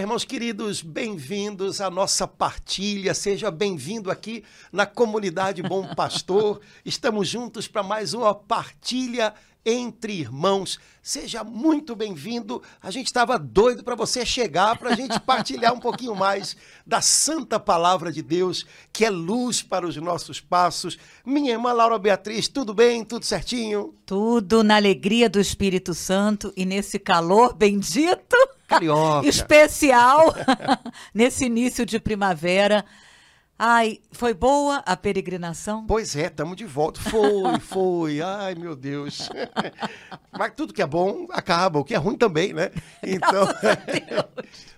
Irmãos queridos, bem-vindos à nossa partilha. Seja bem-vindo aqui na comunidade Bom Pastor. Estamos juntos para mais uma partilha entre irmãos. Seja muito bem-vindo. A gente estava doido para você chegar, para a gente partilhar um pouquinho mais da santa palavra de Deus, que é luz para os nossos passos. Minha irmã Laura Beatriz, tudo bem? Tudo certinho? Tudo na alegria do Espírito Santo e nesse calor bendito. Carioca. Especial nesse início de primavera. Ai, foi boa a peregrinação? Pois é, estamos de volta. Foi, foi. Ai, meu Deus. Mas tudo que é bom acaba, o que é ruim também, né? Então,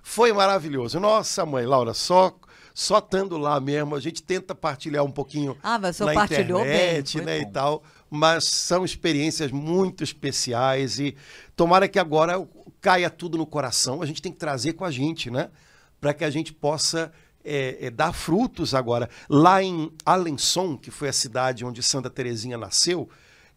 foi maravilhoso. Nossa, mãe, Laura, só só estando lá mesmo, a gente tenta partilhar um pouquinho ah, mas na partilhou internet, bem, né, bom. e tal. Mas são experiências muito especiais e tomara que agora caia tudo no coração. A gente tem que trazer com a gente, né? Para que a gente possa é, é, dar frutos agora. Lá em Alençon, que foi a cidade onde Santa Teresinha nasceu,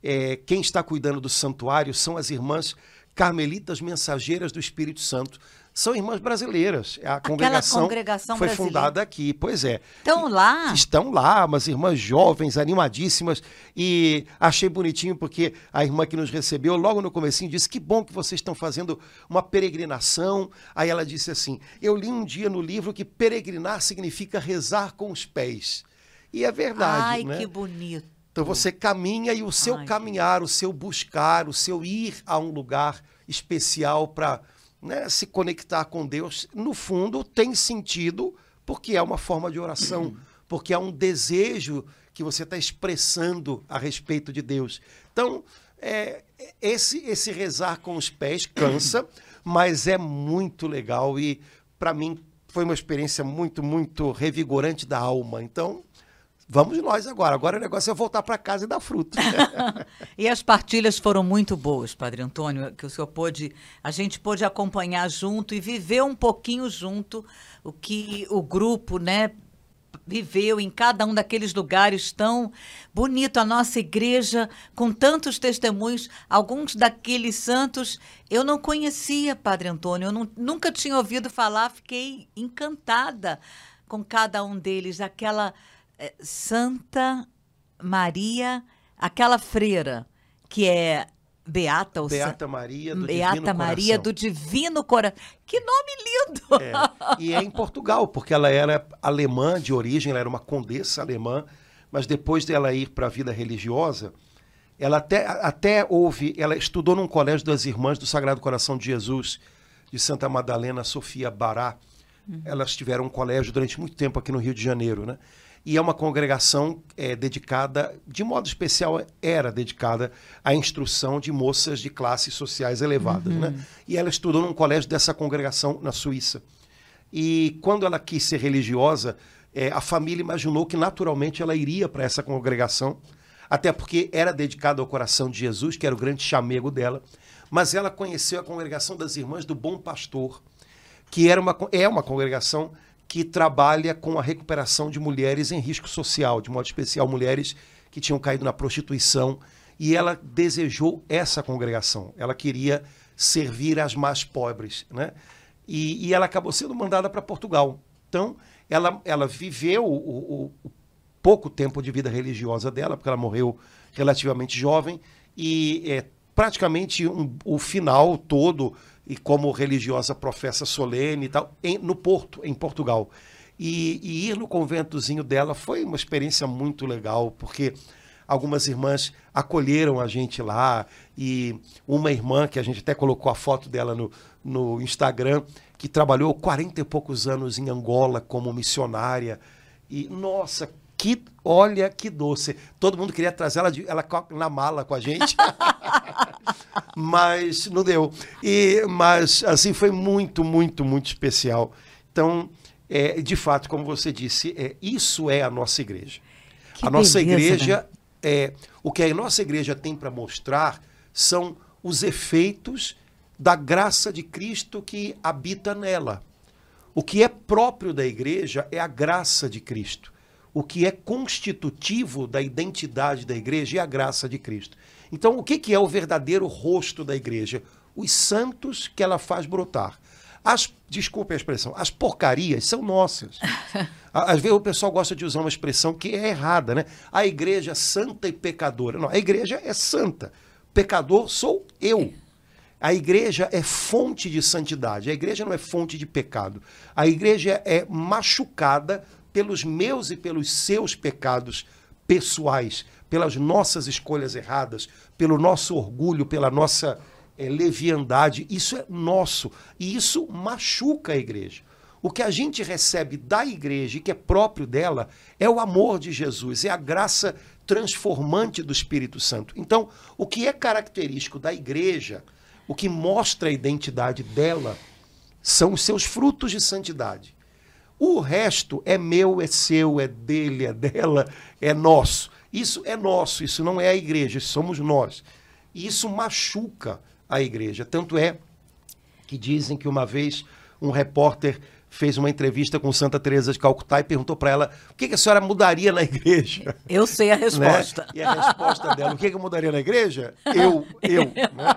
é, quem está cuidando do santuário são as irmãs carmelitas mensageiras do Espírito Santo. São irmãs brasileiras. A congregação, congregação foi brasileira. fundada aqui, pois é. Estão lá? Estão lá, umas irmãs jovens, animadíssimas. E achei bonitinho porque a irmã que nos recebeu, logo no comecinho, disse que bom que vocês estão fazendo uma peregrinação. Aí ela disse assim, eu li um dia no livro que peregrinar significa rezar com os pés. E é verdade, Ai, né? que bonito. Então você caminha e o seu Ai, caminhar, o seu buscar, o seu ir a um lugar especial para né, se conectar com Deus, no fundo tem sentido porque é uma forma de oração, porque é um desejo que você está expressando a respeito de Deus. Então, é, esse, esse rezar com os pés cansa, mas é muito legal e para mim foi uma experiência muito, muito revigorante da alma. Então, Vamos nós agora. Agora o negócio é voltar para casa e dar fruto. e as partilhas foram muito boas, Padre Antônio, que o senhor pôde, a gente pôde acompanhar junto e viver um pouquinho junto o que o grupo, né, viveu em cada um daqueles lugares tão bonito. A nossa igreja, com tantos testemunhos, alguns daqueles santos eu não conhecia, Padre Antônio, eu não, nunca tinha ouvido falar, fiquei encantada com cada um deles, aquela Santa Maria, aquela freira que é Beata, ou Beata Maria do Beata Divino Maria Coração. do Divino Coração. Que nome lindo! É. E é em Portugal, porque ela era alemã de origem, ela era uma condessa alemã, mas depois dela ir para a vida religiosa, ela até, até houve, ela estudou num colégio das Irmãs do Sagrado Coração de Jesus, de Santa Madalena Sofia Bará. Uhum. Elas tiveram um colégio durante muito tempo aqui no Rio de Janeiro, né? E é uma congregação é, dedicada, de modo especial, era dedicada à instrução de moças de classes sociais elevadas. Uhum. Né? E ela estudou num colégio dessa congregação na Suíça. E quando ela quis ser religiosa, é, a família imaginou que naturalmente ela iria para essa congregação, até porque era dedicada ao coração de Jesus, que era o grande chamego dela. Mas ela conheceu a congregação das Irmãs do Bom Pastor, que era uma, é uma congregação que trabalha com a recuperação de mulheres em risco social, de modo especial mulheres que tinham caído na prostituição. E ela desejou essa congregação. Ela queria servir as mais pobres, né? E, e ela acabou sendo mandada para Portugal. Então, ela, ela viveu o, o, o, pouco tempo de vida religiosa dela, porque ela morreu relativamente jovem, e é, praticamente um, o final todo e como religiosa professa solene e tal, em, no Porto, em Portugal. E, e, ir no conventozinho dela foi uma experiência muito legal, porque algumas irmãs acolheram a gente lá, e uma irmã, que a gente até colocou a foto dela no, no Instagram, que trabalhou 40 e poucos anos em Angola como missionária. E, nossa, que olha que doce. Todo mundo queria trazer ela, de, ela na mala com a gente. mas não deu. E, mas assim foi muito, muito, muito especial. Então, é, de fato, como você disse, é, isso é a nossa igreja. Que a nossa beleza, igreja né? é o que a nossa igreja tem para mostrar são os efeitos da graça de Cristo que habita nela. O que é próprio da igreja é a graça de Cristo. O que é constitutivo da identidade da igreja é a graça de Cristo. Então, o que, é o verdadeiro rosto da igreja? Os santos que ela faz brotar. As, desculpe a expressão, as porcarias são nossas. Às vezes o pessoal gosta de usar uma expressão que é errada, né? A igreja é santa e pecadora. Não, a igreja é santa. Pecador sou eu. A igreja é fonte de santidade. A igreja não é fonte de pecado. A igreja é machucada pelos meus e pelos seus pecados pessoais, pelas nossas escolhas erradas, pelo nosso orgulho, pela nossa é, leviandade. Isso é nosso. E isso machuca a igreja. O que a gente recebe da igreja e que é próprio dela é o amor de Jesus, é a graça transformante do Espírito Santo. Então, o que é característico da igreja, o que mostra a identidade dela, são os seus frutos de santidade. O resto é meu, é seu, é dele, é dela, é nosso. Isso é nosso, isso não é a igreja, somos nós. E isso machuca a igreja. Tanto é que dizem que uma vez um repórter fez uma entrevista com Santa Teresa de Calcutá e perguntou para ela o que, que, a senhora mudaria na igreja. Eu sei a resposta. Né? E a resposta dela, o que, que eu mudaria na igreja? Eu, eu. Né?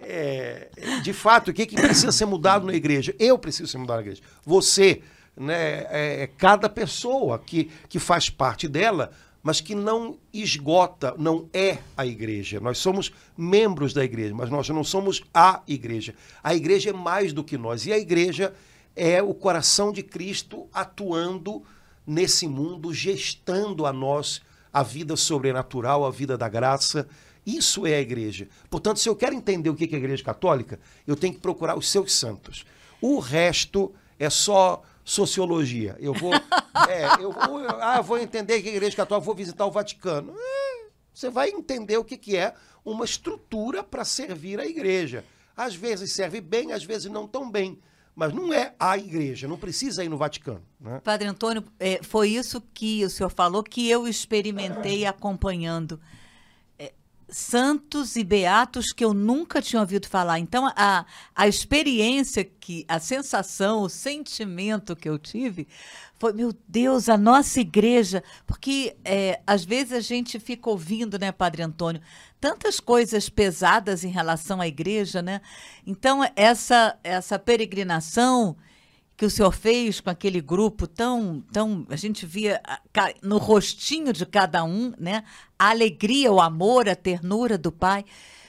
É, de fato, o que, que precisa ser mudado na igreja? Eu preciso ser mudado na igreja. Você, né, é, é cada pessoa que, que faz parte dela mas que não esgota, não é a igreja. Nós somos membros da igreja, mas nós não somos a igreja. A igreja é mais do que nós. E a igreja é o coração de Cristo atuando nesse mundo, gestando a nós a vida sobrenatural, a vida da graça. Isso é a igreja. Portanto, se eu quero entender o que é a igreja católica, eu tenho que procurar os seus santos. O resto é só sociologia. Eu vou, é, eu vou, ah, vou entender que a Igreja Católica, vou visitar o Vaticano. É, você vai entender o que, que é uma estrutura para servir a Igreja. Às vezes serve bem, às vezes não tão bem. Mas não é a igreja, não precisa ir no Vaticano. Né? Padre Antônio, é, foi isso que o senhor falou que eu experimentei acompanhando santos e beatos que eu nunca tinha ouvido falar. Então, a, a experiência, que a sensação, o sentimento que eu tive foi, meu Deus, a nossa igreja. Porque é, às vezes a gente fica ouvindo, né, Padre Antônio, tantas coisas pesadas em relação à igreja, né? Então, essa, essa peregrinação que o senhor fez com aquele grupo tão, tão, a gente via no rostinho de cada um, né? A alegria, o amor, a ternura do Pai.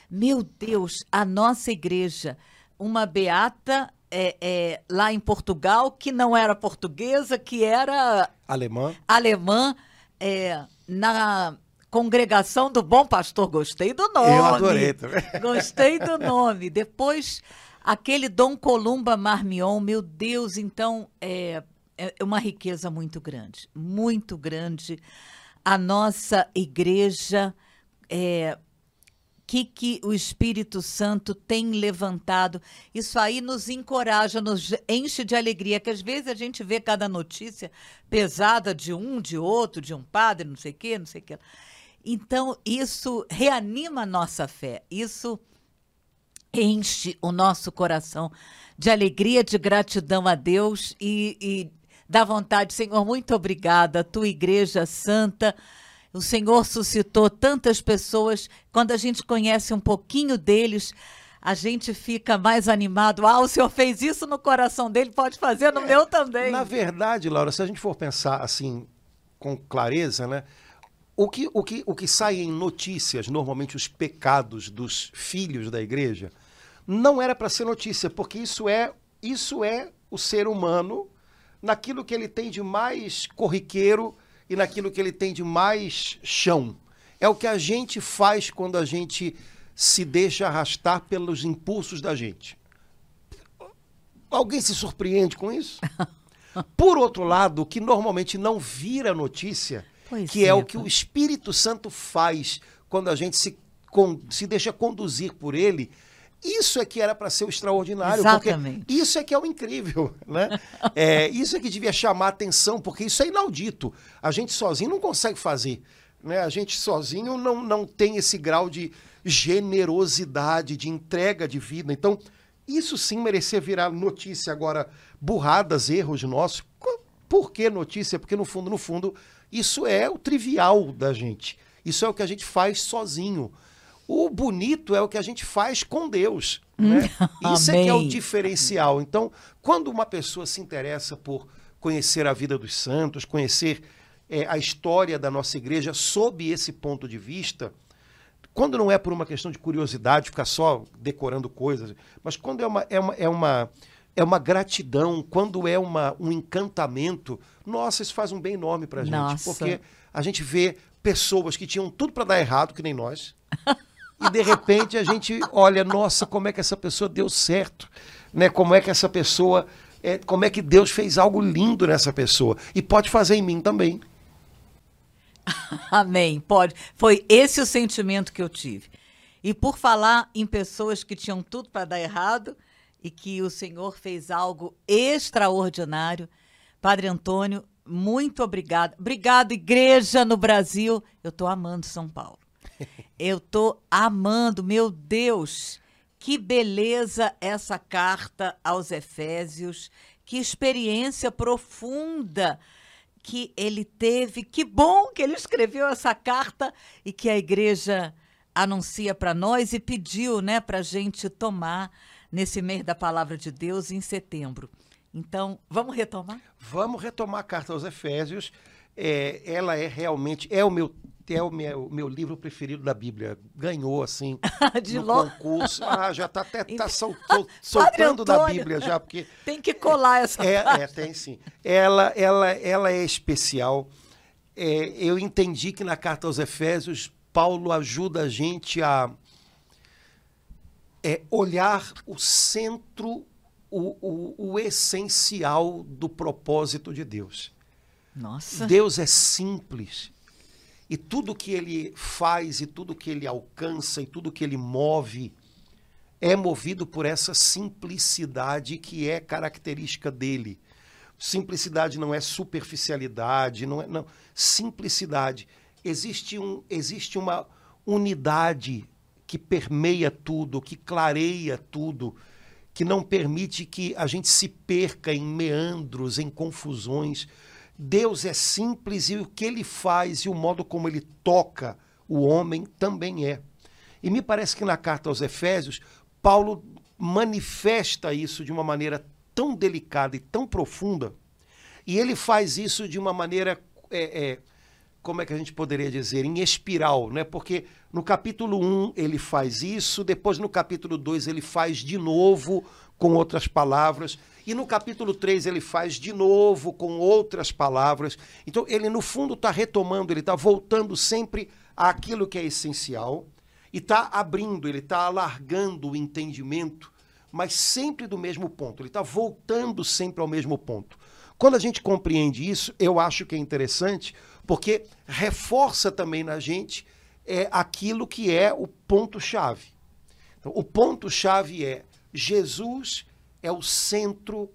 Meu Deus, a nossa igreja, uma beata é, é, lá em Portugal que não era portuguesa, que era alemã, alemã, é, na congregação do Bom Pastor. Gostei do nome. Eu adorei também. Gostei do nome. Depois Aquele Dom Columba Marmion, meu Deus, então é, é uma riqueza muito grande, muito grande. A nossa igreja, é, que, que o Espírito Santo tem levantado. Isso aí nos encoraja, nos enche de alegria, que às vezes a gente vê cada notícia pesada de um, de outro, de um padre, não sei o quê, não sei o quê. Então, isso reanima a nossa fé. Isso enche o nosso coração de alegria, de gratidão a Deus e, e dá vontade, Senhor, muito obrigada, tua igreja santa. O Senhor suscitou tantas pessoas. Quando a gente conhece um pouquinho deles, a gente fica mais animado. Ah, o Senhor fez isso no coração dele, pode fazer no é, meu também. Na verdade, Laura, se a gente for pensar assim com clareza, né? O que, o, que, o que sai em notícias, normalmente os pecados dos filhos da igreja, não era para ser notícia, porque isso é, isso é o ser humano naquilo que ele tem de mais corriqueiro e naquilo que ele tem de mais chão. É o que a gente faz quando a gente se deixa arrastar pelos impulsos da gente. Alguém se surpreende com isso? Por outro lado, o que normalmente não vira notícia, pois que é, é o que o Espírito Santo faz quando a gente se, con se deixa conduzir por ele isso é que era para ser o extraordinário. Exatamente. isso é que é o incrível, né? É, isso é que devia chamar atenção, porque isso é inaudito. A gente sozinho não consegue fazer. Né? A gente sozinho não, não tem esse grau de generosidade, de entrega de vida. Então, isso sim merecia virar notícia. Agora, burradas, erros nossos. Por que notícia? Porque, no fundo, no fundo, isso é o trivial da gente. Isso é o que a gente faz sozinho. O bonito é o que a gente faz com Deus. Né? Isso é que é o diferencial. Então, quando uma pessoa se interessa por conhecer a vida dos santos, conhecer é, a história da nossa igreja sob esse ponto de vista, quando não é por uma questão de curiosidade, ficar só decorando coisas, mas quando é uma, é uma, é uma, é uma gratidão, quando é uma, um encantamento, nossa, isso faz um bem enorme para a gente. Nossa. Porque a gente vê pessoas que tinham tudo para dar errado, que nem nós, e de repente a gente olha, nossa, como é que essa pessoa deu certo, né? Como é que essa pessoa, é, como é que Deus fez algo lindo nessa pessoa e pode fazer em mim também. Amém. Pode. Foi esse o sentimento que eu tive. E por falar em pessoas que tinham tudo para dar errado e que o Senhor fez algo extraordinário, Padre Antônio, muito obrigado. Obrigado, igreja no Brasil. Eu estou amando São Paulo. Eu estou amando, meu Deus. Que beleza essa carta aos Efésios. Que experiência profunda que ele teve. Que bom que ele escreveu essa carta e que a igreja anuncia para nós e pediu, né, para gente tomar nesse mês da palavra de Deus em setembro. Então, vamos retomar? Vamos retomar a carta aos Efésios. É, ela é realmente é o meu é o meu, meu livro preferido da Bíblia. Ganhou, assim, de no lo... concurso. Ah, já está até tá sol, sol, soltando da Bíblia já, porque... Tem que colar essa é, é, tem sim. Ela, ela, ela é especial. É, eu entendi que na carta aos Efésios, Paulo ajuda a gente a é, olhar o centro, o, o, o essencial do propósito de Deus. Nossa. Deus é simples. E tudo que ele faz, e tudo que ele alcança, e tudo que ele move, é movido por essa simplicidade que é característica dele. Simplicidade não é superficialidade, não é não. Simplicidade. Existe, um, existe uma unidade que permeia tudo, que clareia tudo, que não permite que a gente se perca em meandros, em confusões Deus é simples e o que ele faz e o modo como ele toca o homem também é. E me parece que na carta aos Efésios, Paulo manifesta isso de uma maneira tão delicada e tão profunda, e ele faz isso de uma maneira, é, é, como é que a gente poderia dizer, em espiral, né? porque no capítulo 1 ele faz isso, depois no capítulo 2 ele faz de novo com outras palavras. E no capítulo 3 ele faz de novo com outras palavras. Então ele, no fundo, está retomando, ele está voltando sempre àquilo que é essencial e está abrindo, ele está alargando o entendimento, mas sempre do mesmo ponto. Ele está voltando sempre ao mesmo ponto. Quando a gente compreende isso, eu acho que é interessante, porque reforça também na gente é, aquilo que é o ponto-chave. Então, o ponto-chave é Jesus é o centro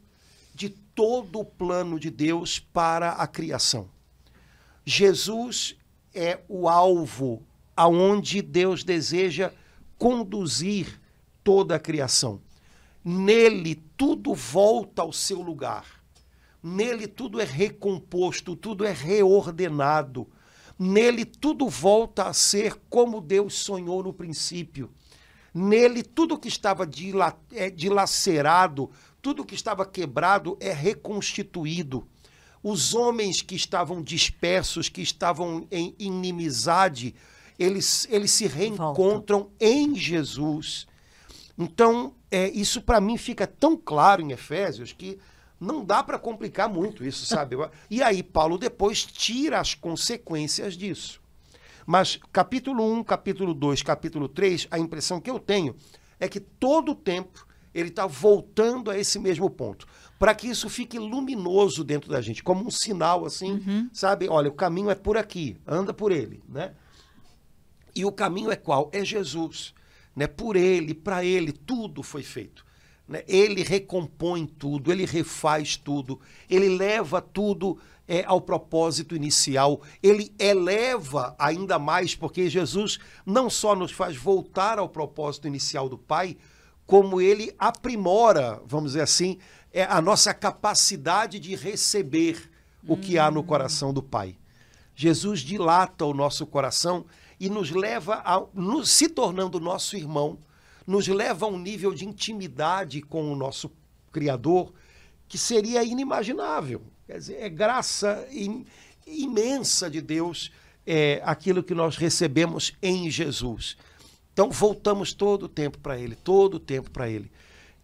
de todo o plano de Deus para a criação. Jesus é o alvo aonde Deus deseja conduzir toda a criação. Nele tudo volta ao seu lugar. Nele tudo é recomposto, tudo é reordenado. Nele tudo volta a ser como Deus sonhou no princípio. Nele, tudo que estava é, dilacerado, tudo que estava quebrado é reconstituído. Os homens que estavam dispersos, que estavam em inimizade, eles, eles se reencontram Volta. em Jesus. Então, é, isso para mim fica tão claro em Efésios que não dá para complicar muito isso, sabe? e aí, Paulo depois tira as consequências disso. Mas capítulo 1, capítulo 2, capítulo 3, a impressão que eu tenho é que todo o tempo ele está voltando a esse mesmo ponto. Para que isso fique luminoso dentro da gente, como um sinal assim, uhum. sabe? Olha, o caminho é por aqui, anda por ele, né? E o caminho é qual? É Jesus. Né? Por ele, para ele, tudo foi feito. Né? Ele recompõe tudo, ele refaz tudo, ele leva tudo é, ao propósito inicial, ele eleva ainda mais, porque Jesus não só nos faz voltar ao propósito inicial do Pai, como ele aprimora, vamos dizer assim, é, a nossa capacidade de receber o que há no coração do Pai. Jesus dilata o nosso coração e nos leva a no, se tornando nosso irmão, nos leva a um nível de intimidade com o nosso Criador que seria inimaginável. Quer dizer, é graça im, imensa de Deus é, aquilo que nós recebemos em Jesus. Então voltamos todo o tempo para Ele, todo o tempo para Ele.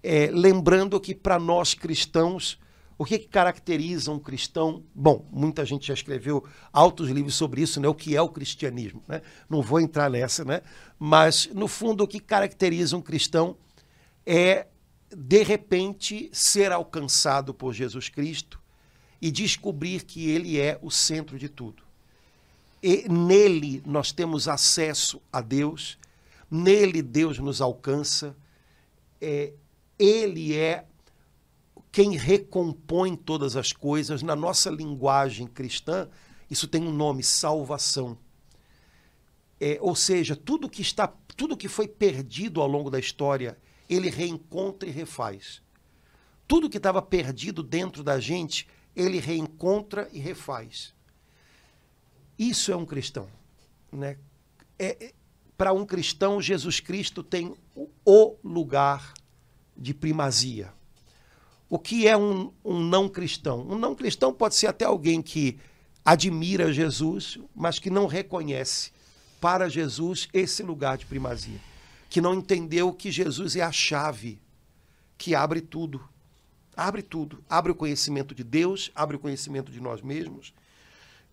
É, lembrando que para nós cristãos o que, que, caracteriza um cristão? Bom, muita gente já escreveu altos livros sobre isso, né? O que é o cristianismo, né? Não vou entrar nessa, né? Mas no fundo o que caracteriza um cristão é de repente ser alcançado por Jesus Cristo e descobrir que ele é o centro de tudo. E nele nós temos acesso a Deus, nele Deus nos alcança, é, ele é quem recompõe todas as coisas. Na nossa linguagem cristã, isso tem um nome, salvação. É, ou seja, tudo que está, tudo que foi perdido ao longo da história, ele reencontra e refaz. Tudo que estava perdido dentro da gente, ele reencontra e refaz. Isso é um cristão, né? É, é Para um cristão, Jesus Cristo tem o lugar de primazia. O que é um, um não cristão? Um não cristão pode ser até alguém que admira Jesus, mas que não reconhece para Jesus esse lugar de primazia. Que não entendeu que Jesus é a chave que abre tudo. Abre tudo. Abre o conhecimento de Deus, abre o conhecimento de nós mesmos.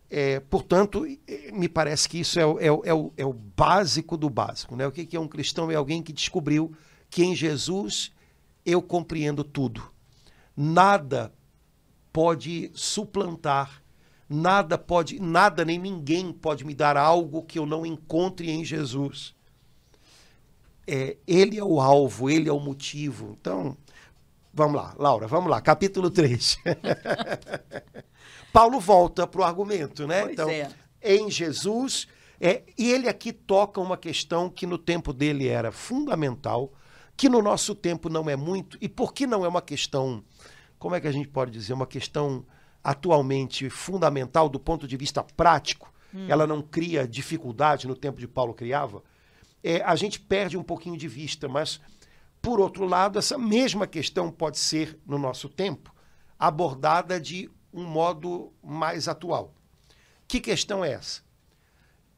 É, portanto, me parece que isso é, é, é, o, é o básico do básico. Né? O que é um cristão? É alguém que descobriu que em Jesus eu compreendo tudo nada pode suplantar, nada pode, nada nem ninguém pode me dar algo que eu não encontre em Jesus. É, ele é o alvo, ele é o motivo. Então, vamos lá, Laura, vamos lá, capítulo 3. Paulo volta para o argumento, né? Pois então, é. em Jesus, é, e ele aqui toca uma questão que no tempo dele era fundamental, que no nosso tempo não é muito, e por que não é uma questão como é que a gente pode dizer, uma questão atualmente fundamental do ponto de vista prático, hum. ela não cria dificuldade no tempo de Paulo criava, é, a gente perde um pouquinho de vista, mas, por outro lado, essa mesma questão pode ser, no nosso tempo, abordada de um modo mais atual. Que questão é essa?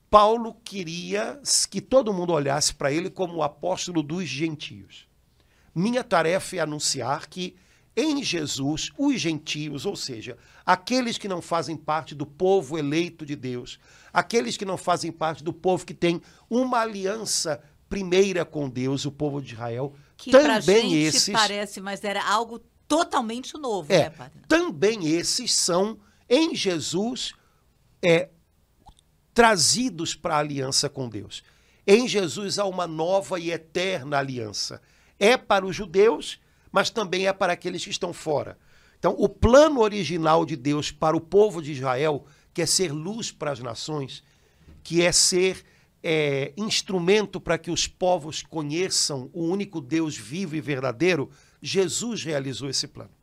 Paulo queria que todo mundo olhasse para ele como o apóstolo dos gentios. Minha tarefa é anunciar que em Jesus, os gentios, ou seja, aqueles que não fazem parte do povo eleito de Deus, aqueles que não fazem parte do povo que tem uma aliança primeira com Deus, o povo de Israel, que também gente esses parece, mas era algo totalmente novo, é, né, padre? também esses são em Jesus é trazidos para a aliança com Deus. Em Jesus há uma nova e eterna aliança. É para os judeus mas também é para aqueles que estão fora. Então, o plano original de Deus para o povo de Israel, que é ser luz para as nações, que é ser é, instrumento para que os povos conheçam o único Deus vivo e verdadeiro, Jesus realizou esse plano.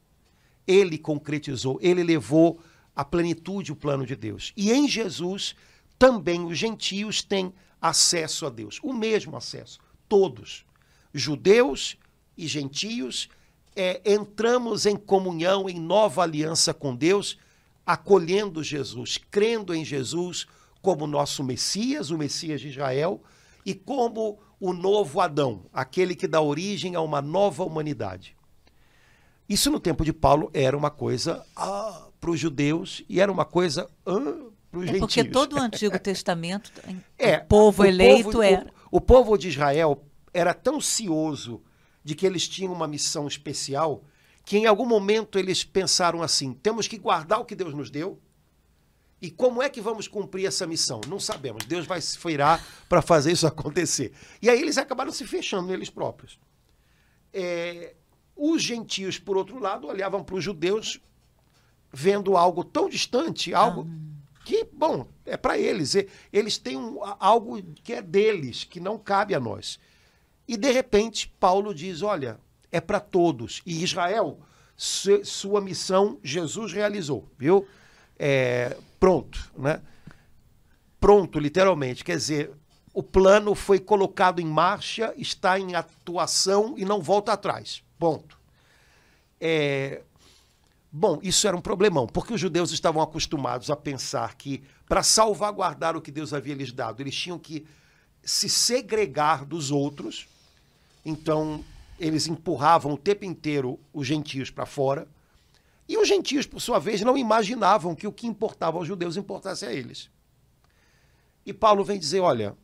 Ele concretizou, ele levou à plenitude o plano de Deus. E em Jesus, também os gentios têm acesso a Deus, o mesmo acesso, todos, judeus e gentios é, entramos em comunhão, em nova aliança com Deus, acolhendo Jesus, crendo em Jesus como nosso Messias, o Messias de Israel, e como o novo Adão, aquele que dá origem a uma nova humanidade. Isso no tempo de Paulo era uma coisa ah, para os judeus e era uma coisa ah, para os é gentios. Porque todo o Antigo Testamento, é, o povo o eleito povo, era. O, o povo de Israel era tão cioso de que eles tinham uma missão especial, que em algum momento eles pensaram assim: temos que guardar o que Deus nos deu. E como é que vamos cumprir essa missão? Não sabemos. Deus vai se feirar para fazer isso acontecer. E aí eles acabaram se fechando neles próprios. É, os gentios, por outro lado, olhavam para os judeus vendo algo tão distante, algo ah. que, bom, é para eles. Eles têm um, algo que é deles, que não cabe a nós. E de repente, Paulo diz: olha, é para todos. E Israel, sua missão, Jesus realizou, viu? É, pronto, né? Pronto, literalmente. Quer dizer, o plano foi colocado em marcha, está em atuação e não volta atrás. Ponto. É, Bom, isso era um problemão, porque os judeus estavam acostumados a pensar que, para salvaguardar o que Deus havia lhes dado, eles tinham que se segregar dos outros. Então, eles empurravam o tempo inteiro os gentios para fora. E os gentios, por sua vez, não imaginavam que o que importava aos judeus importasse a eles. E Paulo vem dizer: olha,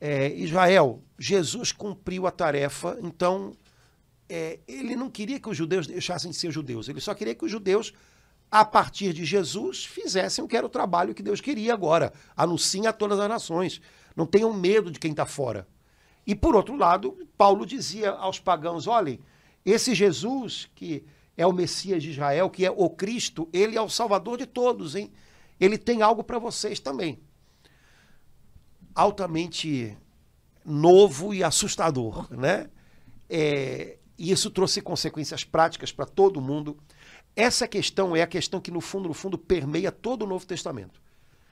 é, Israel, Jesus cumpriu a tarefa, então é, ele não queria que os judeus deixassem de ser judeus, ele só queria que os judeus, a partir de Jesus, fizessem o que era o trabalho que Deus queria agora. Anunciem a todas as nações. Não tenham medo de quem está fora. E, por outro lado, Paulo dizia aos pagãos: olhem, esse Jesus, que é o Messias de Israel, que é o Cristo, ele é o Salvador de todos, hein? Ele tem algo para vocês também. Altamente novo e assustador, né? É, e isso trouxe consequências práticas para todo mundo. Essa questão é a questão que, no fundo, no fundo, permeia todo o Novo Testamento.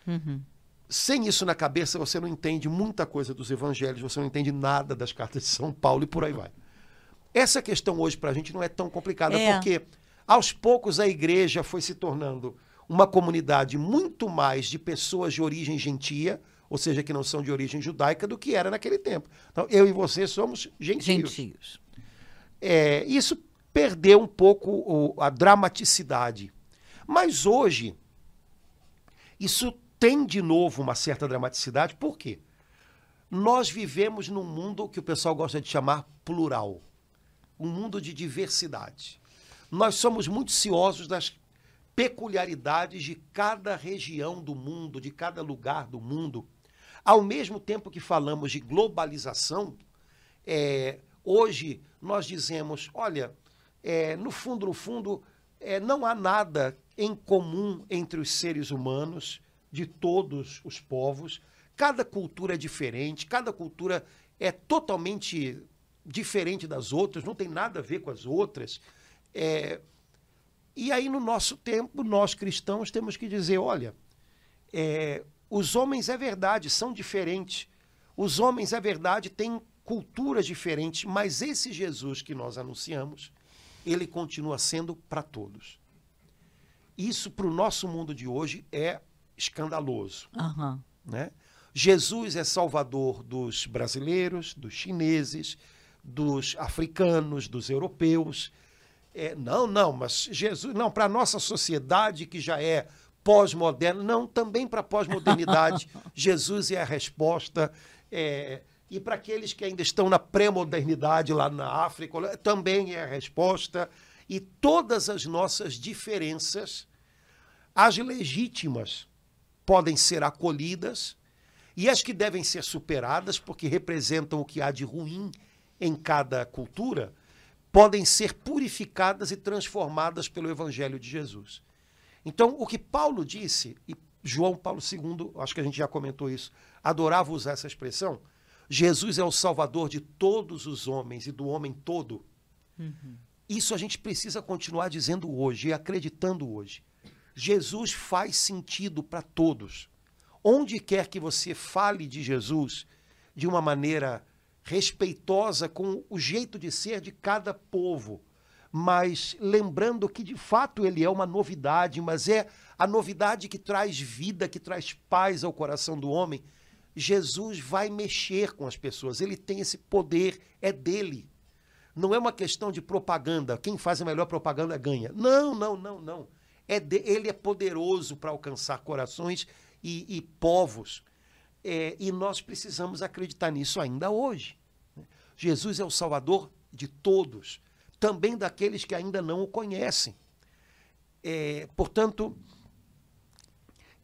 Uhum. Sem isso na cabeça, você não entende muita coisa dos evangelhos, você não entende nada das cartas de São Paulo e por aí vai. Essa questão hoje para a gente não é tão complicada, é. porque aos poucos a igreja foi se tornando uma comunidade muito mais de pessoas de origem gentia, ou seja, que não são de origem judaica, do que era naquele tempo. Então, eu e você somos gentios. Gentios. É, isso perdeu um pouco o, a dramaticidade. Mas hoje, isso tem de novo uma certa dramaticidade, por quê? Nós vivemos num mundo que o pessoal gosta de chamar plural um mundo de diversidade. Nós somos muito ciosos das peculiaridades de cada região do mundo, de cada lugar do mundo. Ao mesmo tempo que falamos de globalização, é, Hoje nós dizemos, olha, é, no fundo, no fundo, é, não há nada em comum entre os seres humanos de todos os povos. Cada cultura é diferente, cada cultura é totalmente diferente das outras, não tem nada a ver com as outras. É, e aí, no nosso tempo, nós cristãos temos que dizer: olha, é, os homens é verdade, são diferentes. Os homens é verdade, têm culturas diferentes, mas esse Jesus que nós anunciamos, ele continua sendo para todos. Isso para o nosso mundo de hoje é escandaloso. Uhum. Né? Jesus é salvador dos brasileiros, dos chineses, dos africanos, dos europeus. É, não, não, mas Jesus, não, para a nossa sociedade que já é pós-moderna, não, também para a pós-modernidade, Jesus é a resposta. É, e para aqueles que ainda estão na pré-modernidade lá na África, também é a resposta. E todas as nossas diferenças, as legítimas, podem ser acolhidas e as que devem ser superadas, porque representam o que há de ruim em cada cultura, podem ser purificadas e transformadas pelo Evangelho de Jesus. Então, o que Paulo disse, e João Paulo II, acho que a gente já comentou isso, adorava usar essa expressão Jesus é o salvador de todos os homens e do homem todo. Uhum. Isso a gente precisa continuar dizendo hoje e acreditando hoje. Jesus faz sentido para todos. Onde quer que você fale de Jesus de uma maneira respeitosa com o jeito de ser de cada povo, mas lembrando que de fato ele é uma novidade, mas é a novidade que traz vida, que traz paz ao coração do homem Jesus vai mexer com as pessoas, ele tem esse poder, é dele. Não é uma questão de propaganda, quem faz a melhor propaganda ganha. Não, não, não, não. É de, ele é poderoso para alcançar corações e, e povos. É, e nós precisamos acreditar nisso ainda hoje. Né? Jesus é o Salvador de todos, também daqueles que ainda não o conhecem. É, portanto,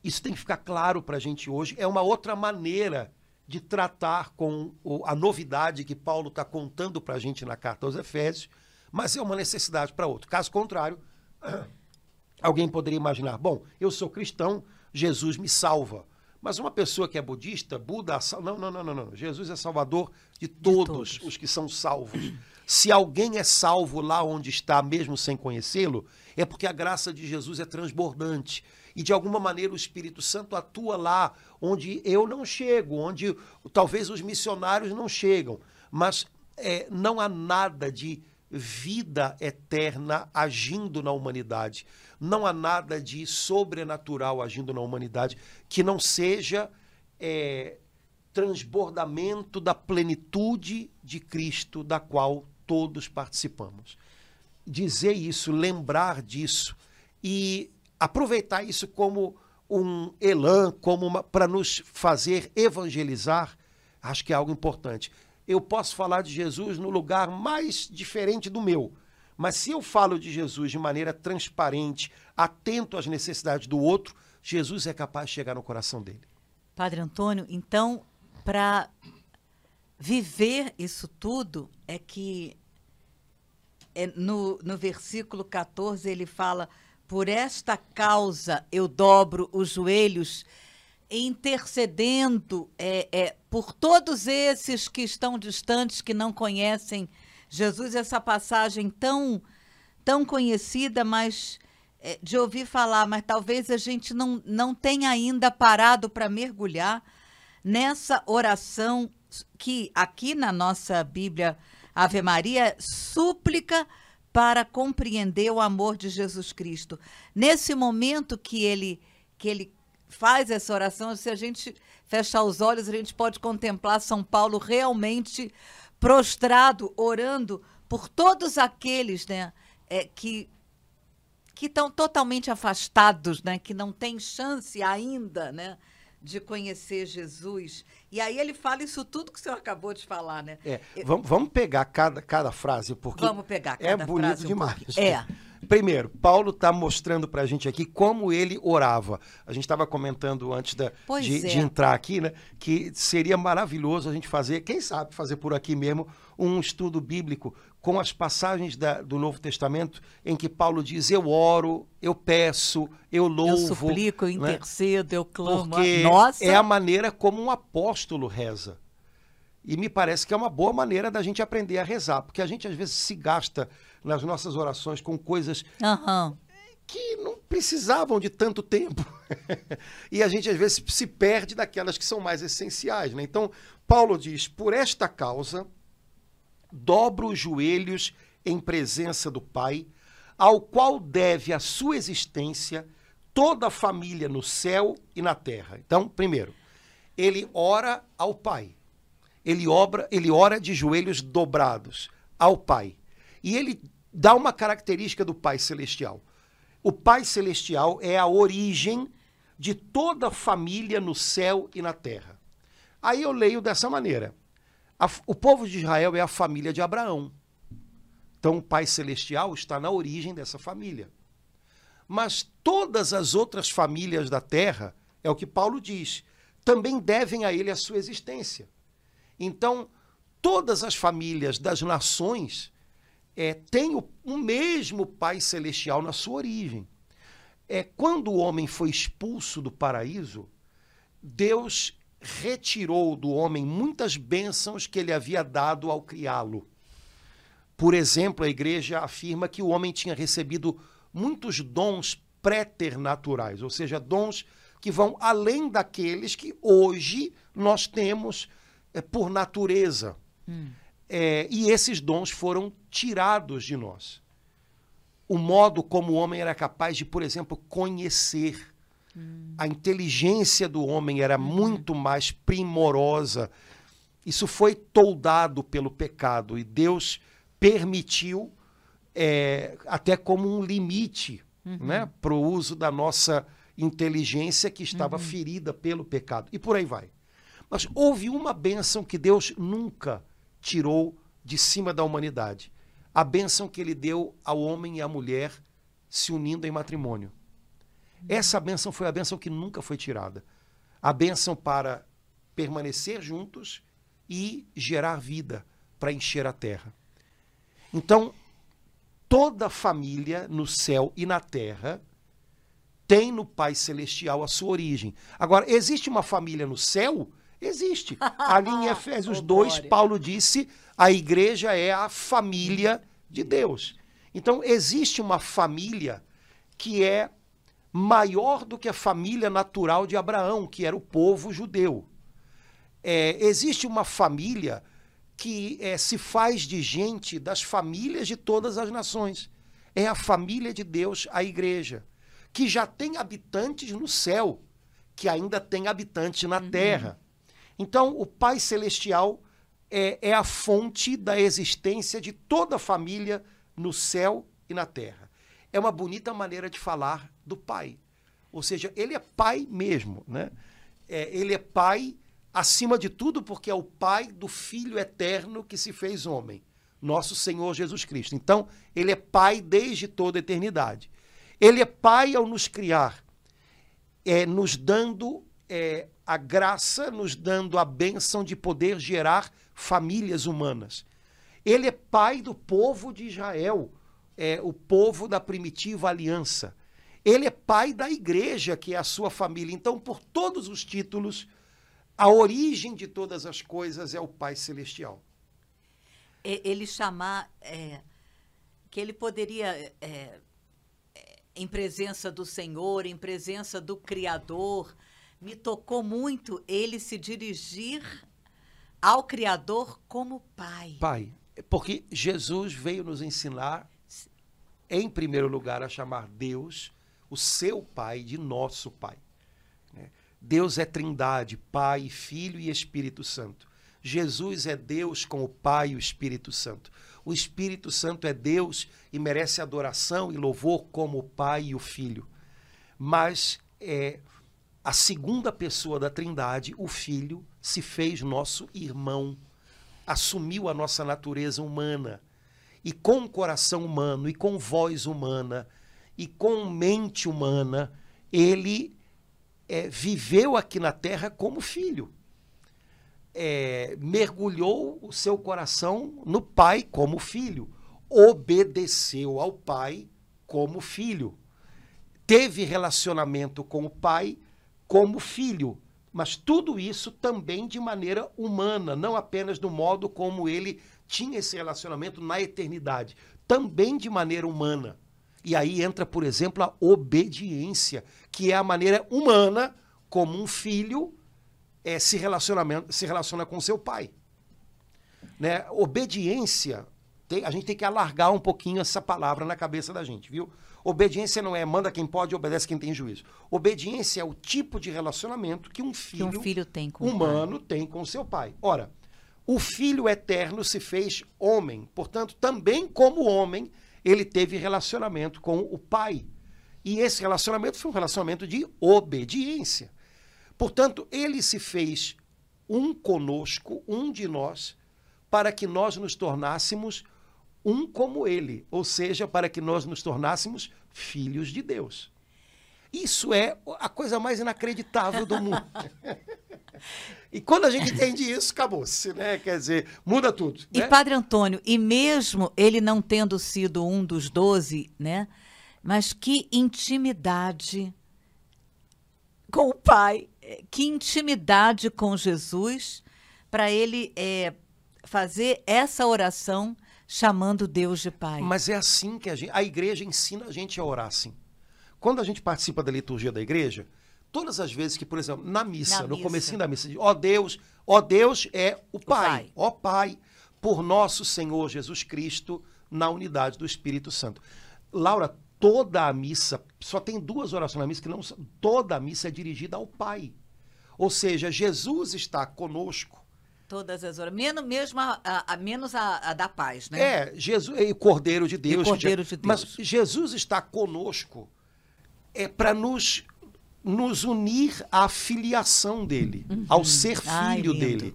isso tem que ficar claro para a gente hoje. É uma outra maneira de tratar com a novidade que Paulo está contando para a gente na carta aos Efésios, mas é uma necessidade para outro. Caso contrário, alguém poderia imaginar: bom, eu sou cristão, Jesus me salva. Mas uma pessoa que é budista, Buda, não, não, não, não, não. Jesus é salvador de todos, de todos. os que são salvos. Se alguém é salvo lá onde está, mesmo sem conhecê-lo, é porque a graça de Jesus é transbordante E de alguma maneira o Espírito Santo atua lá onde eu não chego, onde talvez os missionários não chegam. Mas é, não há nada de vida eterna agindo na humanidade. Não há nada de sobrenatural agindo na humanidade que não seja é, transbordamento da plenitude de Cristo, da qual todos participamos. Dizer isso, lembrar disso e aproveitar isso como um elan, como para nos fazer evangelizar, acho que é algo importante eu posso falar de Jesus no lugar mais diferente do meu. Mas se eu falo de Jesus de maneira transparente, atento às necessidades do outro, Jesus é capaz de chegar no coração dele. Padre Antônio, então, para viver isso tudo, é que é no, no versículo 14 ele fala: Por esta causa eu dobro os joelhos intercedendo é, é, por todos esses que estão distantes, que não conhecem Jesus, essa passagem tão, tão conhecida, mas é, de ouvir falar, mas talvez a gente não, não tenha ainda parado para mergulhar nessa oração que aqui na nossa Bíblia Ave Maria súplica para compreender o amor de Jesus Cristo. Nesse momento que ele que ele faz essa oração, se a gente fechar os olhos, a gente pode contemplar São Paulo realmente prostrado, orando por todos aqueles né, é, que que estão totalmente afastados, né, que não têm chance ainda, né, de conhecer Jesus. E aí ele fala isso tudo que o senhor acabou de falar, né? É, vamos, vamos pegar cada, cada frase, porque vamos pegar é cada é bonito frase um demais. é. Primeiro, Paulo está mostrando para a gente aqui como ele orava. A gente estava comentando antes da, de, é. de, entrar aqui, né? Que seria maravilhoso a gente fazer, quem sabe fazer por aqui mesmo, um estudo bíblico com as passagens da, do Novo Testamento em que Paulo diz: Eu oro, eu peço, eu louvo. Eu suplico, eu né? intercedo, eu clamo. Porque Nossa. é a maneira como um apóstolo reza. E me parece que é uma boa maneira da gente aprender a rezar, porque a gente às vezes se gasta nas nossas orações com coisas uhum. que não precisavam de tanto tempo. e a gente às vezes se perde daquelas que são mais essenciais. Né? Então, Paulo diz: por esta causa, dobro os joelhos em presença do Pai, ao qual deve a sua existência toda a família no céu e na terra. Então, primeiro, ele ora ao Pai. Ele, obra, ele ora de joelhos dobrados ao Pai. E ele dá uma característica do Pai Celestial. O Pai Celestial é a origem de toda a família no céu e na terra. Aí eu leio dessa maneira: a, o povo de Israel é a família de Abraão. Então o Pai Celestial está na origem dessa família. Mas todas as outras famílias da terra, é o que Paulo diz, também devem a ele a sua existência. Então, todas as famílias das nações é, tem o, o mesmo Pai Celestial na sua origem. É, quando o homem foi expulso do paraíso, Deus retirou do homem muitas bênçãos que ele havia dado ao criá-lo. Por exemplo, a igreja afirma que o homem tinha recebido muitos dons préternaturais, ou seja, dons que vão além daqueles que hoje nós temos é, por natureza. Hum. É, e esses dons foram tirados de nós. O modo como o homem era capaz de, por exemplo, conhecer. Hum. A inteligência do homem era hum. muito mais primorosa. Isso foi toldado pelo pecado e Deus permitiu, é, até como um limite uhum. né, para o uso da nossa inteligência que estava uhum. ferida pelo pecado. E por aí vai. Mas houve uma bênção que Deus nunca tirou de cima da humanidade. A bênção que ele deu ao homem e à mulher se unindo em matrimônio. Essa bênção foi a bênção que nunca foi tirada. A bênção para permanecer juntos e gerar vida para encher a terra. Então, toda família no céu e na terra tem no Pai Celestial a sua origem. Agora, existe uma família no céu Existe. Ali em Efésios oh, 2, glória. Paulo disse: a igreja é a família de Deus. Então, existe uma família que é maior do que a família natural de Abraão, que era o povo judeu. É, existe uma família que é, se faz de gente das famílias de todas as nações. É a família de Deus, a igreja, que já tem habitantes no céu, que ainda tem habitantes na uhum. terra. Então, o Pai Celestial é, é a fonte da existência de toda a família no céu e na terra. É uma bonita maneira de falar do Pai. Ou seja, ele é Pai mesmo. Né? É, ele é Pai acima de tudo, porque é o Pai do Filho eterno que se fez homem, nosso Senhor Jesus Cristo. Então, ele é Pai desde toda a eternidade. Ele é Pai ao nos criar, é, nos dando é, a graça, nos dando a bênção de poder gerar famílias humanas. Ele é Pai do povo de Israel, é, o povo da primitiva aliança. Ele é Pai da igreja, que é a sua família. Então, por todos os títulos, a origem de todas as coisas é o Pai Celestial. Ele chamar é, que ele poderia, é, é, em presença do Senhor, em presença do Criador, me tocou muito ele se dirigir ao Criador como Pai. Pai, porque Jesus veio nos ensinar, em primeiro lugar, a chamar Deus, o seu Pai, de nosso Pai. Deus é trindade, Pai, Filho e Espírito Santo. Jesus é Deus com o Pai e o Espírito Santo. O Espírito Santo é Deus e merece adoração e louvor como o Pai e o Filho. Mas é a segunda pessoa da Trindade, o Filho, se fez nosso irmão, assumiu a nossa natureza humana. E com coração humano e com voz humana e com mente humana, ele é, viveu aqui na terra como filho. É, mergulhou o seu coração no pai como filho, obedeceu ao pai como filho, teve relacionamento com o pai como filho, mas tudo isso também de maneira humana, não apenas do modo como ele tinha esse relacionamento na eternidade, também de maneira humana. E aí entra, por exemplo, a obediência, que é a maneira humana como um filho é, se, se relaciona com seu pai. Né? Obediência, tem, a gente tem que alargar um pouquinho essa palavra na cabeça da gente, viu? Obediência não é manda quem pode, obedece quem tem juízo. Obediência é o tipo de relacionamento que um filho, que um filho tem com humano tem com seu pai. Ora, o filho eterno se fez homem, portanto, também como homem, ele teve relacionamento com o pai. E esse relacionamento foi um relacionamento de obediência. Portanto, ele se fez um conosco, um de nós, para que nós nos tornássemos um como ele, ou seja, para que nós nos tornássemos filhos de Deus. Isso é a coisa mais inacreditável do mundo. e quando a gente entende isso, acabou-se, né? Quer dizer, muda tudo. E né? Padre Antônio, e mesmo ele não tendo sido um dos doze, né? Mas que intimidade com o Pai, que intimidade com Jesus para ele é, fazer essa oração chamando Deus de Pai. Mas é assim que a, gente, a igreja ensina a gente a orar assim. Quando a gente participa da liturgia da igreja, todas as vezes que, por exemplo, na missa, na no missa. comecinho da missa, ó Deus, ó Deus é o Pai, ó Pai, por nosso Senhor Jesus Cristo, na unidade do Espírito Santo. Laura, toda a missa, só tem duas orações na missa que não toda a missa é dirigida ao Pai. Ou seja, Jesus está conosco. Todas as horas, menos mesmo a, a, a menos a, a, da paz, né? É, Jesus e o Cordeiro de Deus. E Cordeiro de Deus. Mas Jesus está conosco é para nos, nos unir à filiação dele, uhum. ao ser filho Ai, dele.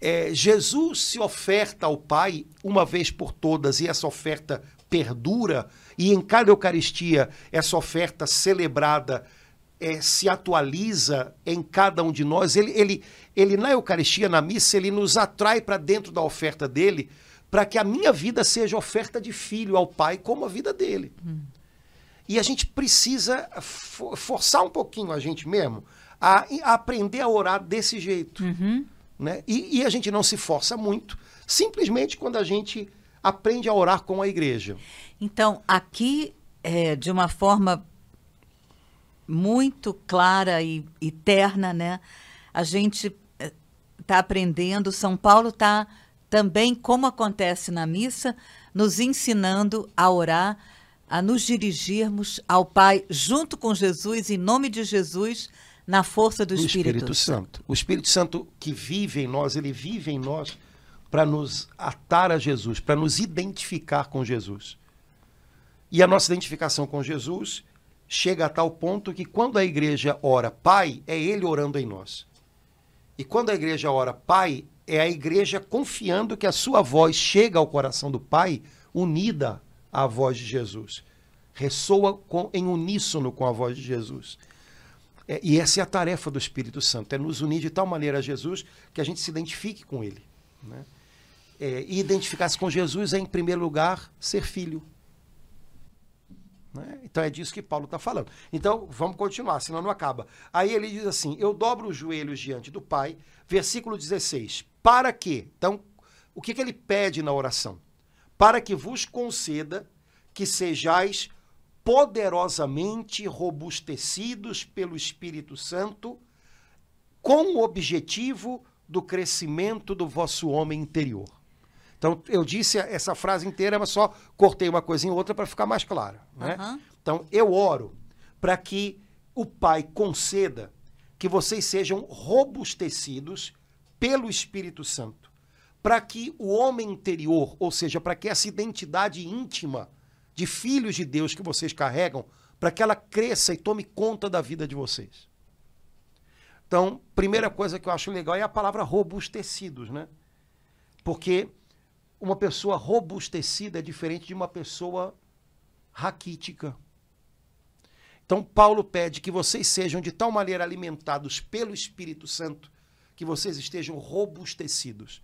É, Jesus se oferta ao Pai uma vez por todas e essa oferta perdura e em cada Eucaristia essa oferta celebrada é, se atualiza em cada um de nós. Ele, ele, ele na Eucaristia, na missa, ele nos atrai para dentro da oferta dele para que a minha vida seja oferta de filho ao Pai como a vida dele. Hum. E a gente precisa for, forçar um pouquinho a gente mesmo a, a aprender a orar desse jeito. Uhum. Né? E, e, a gente não se força muito, simplesmente quando a gente aprende a orar com a igreja. Então, aqui, é, de uma forma muito clara e, e terna, né? A gente está aprendendo, São Paulo está também, como acontece na missa, nos ensinando a orar, a nos dirigirmos ao Pai junto com Jesus, em nome de Jesus, na força do, Espírito, Espírito Santo. Santo. O Espírito Santo que vive em nós, ele vive em nós para nos atar a Jesus, para nos identificar com Jesus. E a nossa identificação com Jesus chega a tal ponto que quando a igreja ora Pai, é Ele orando em nós. E quando a igreja ora Pai, é a igreja confiando que a sua voz chega ao coração do Pai unida à voz de Jesus. Ressoa com, em uníssono com a voz de Jesus. É, e essa é a tarefa do Espírito Santo, é nos unir de tal maneira a Jesus que a gente se identifique com Ele. Né? É, e identificar-se com Jesus é, em primeiro lugar, ser filho. Né? Então é disso que Paulo está falando. Então vamos continuar, senão não acaba. Aí ele diz assim: Eu dobro os joelhos diante do Pai, versículo 16. Para quê? Então, o que, que ele pede na oração? Para que vos conceda que sejais poderosamente robustecidos pelo Espírito Santo, com o objetivo do crescimento do vosso homem interior. Então, eu disse essa frase inteira, mas só cortei uma coisa em outra para ficar mais clara. Né? Uhum. Então, eu oro para que o Pai conceda que vocês sejam robustecidos pelo Espírito Santo, para que o homem interior, ou seja, para que essa identidade íntima de filhos de Deus que vocês carregam, para que ela cresça e tome conta da vida de vocês. Então, primeira coisa que eu acho legal é a palavra robustecidos, né? Porque uma pessoa robustecida é diferente de uma pessoa raquítica. Então, Paulo pede que vocês sejam de tal maneira alimentados pelo Espírito Santo que vocês estejam robustecidos,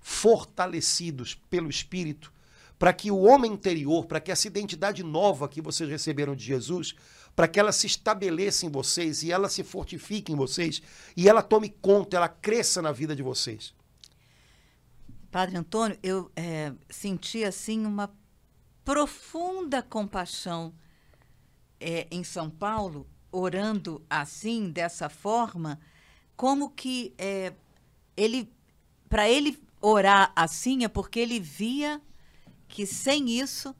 fortalecidos pelo Espírito, para que o homem interior, para que essa identidade nova que vocês receberam de Jesus, para que ela se estabeleça em vocês e ela se fortifique em vocês e ela tome conta, ela cresça na vida de vocês. Padre Antônio, eu é, senti assim uma profunda compaixão é, em São Paulo, orando assim, dessa forma, como que é, ele, para ele orar assim, é porque ele via que sem isso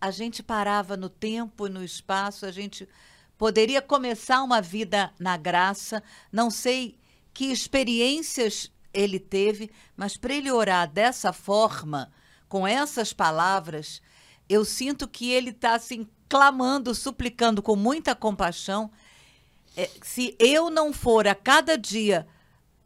a gente parava no tempo no espaço, a gente poderia começar uma vida na graça, não sei que experiências ele teve, mas para ele orar dessa forma, com essas palavras, eu sinto que ele está assim clamando, suplicando com muita compaixão. É, se eu não for a cada dia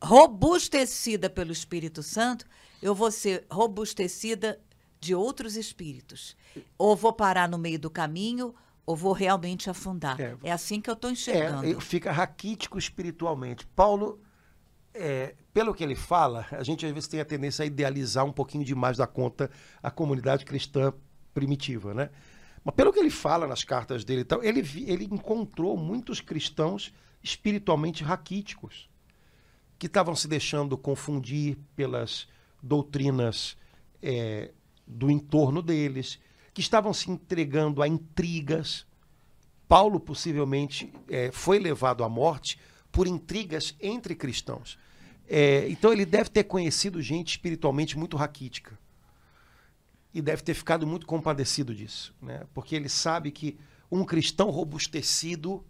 robustecida pelo Espírito Santo, eu vou ser robustecida de outros espíritos. Ou vou parar no meio do caminho, ou vou realmente afundar. É, é assim que eu estou enxergando. É, fica raquítico espiritualmente. Paulo é, pelo que ele fala, a gente às vezes tem a tendência a idealizar um pouquinho demais da conta a comunidade cristã primitiva, né? Mas pelo que ele fala nas cartas dele, então, ele, ele encontrou muitos cristãos espiritualmente raquíticos, que estavam se deixando confundir pelas doutrinas é, do entorno deles, que estavam se entregando a intrigas. Paulo possivelmente é, foi levado à morte por intrigas entre cristãos. É, então ele deve ter conhecido gente espiritualmente muito raquítica. E deve ter ficado muito compadecido disso. Né? Porque ele sabe que um cristão robustecido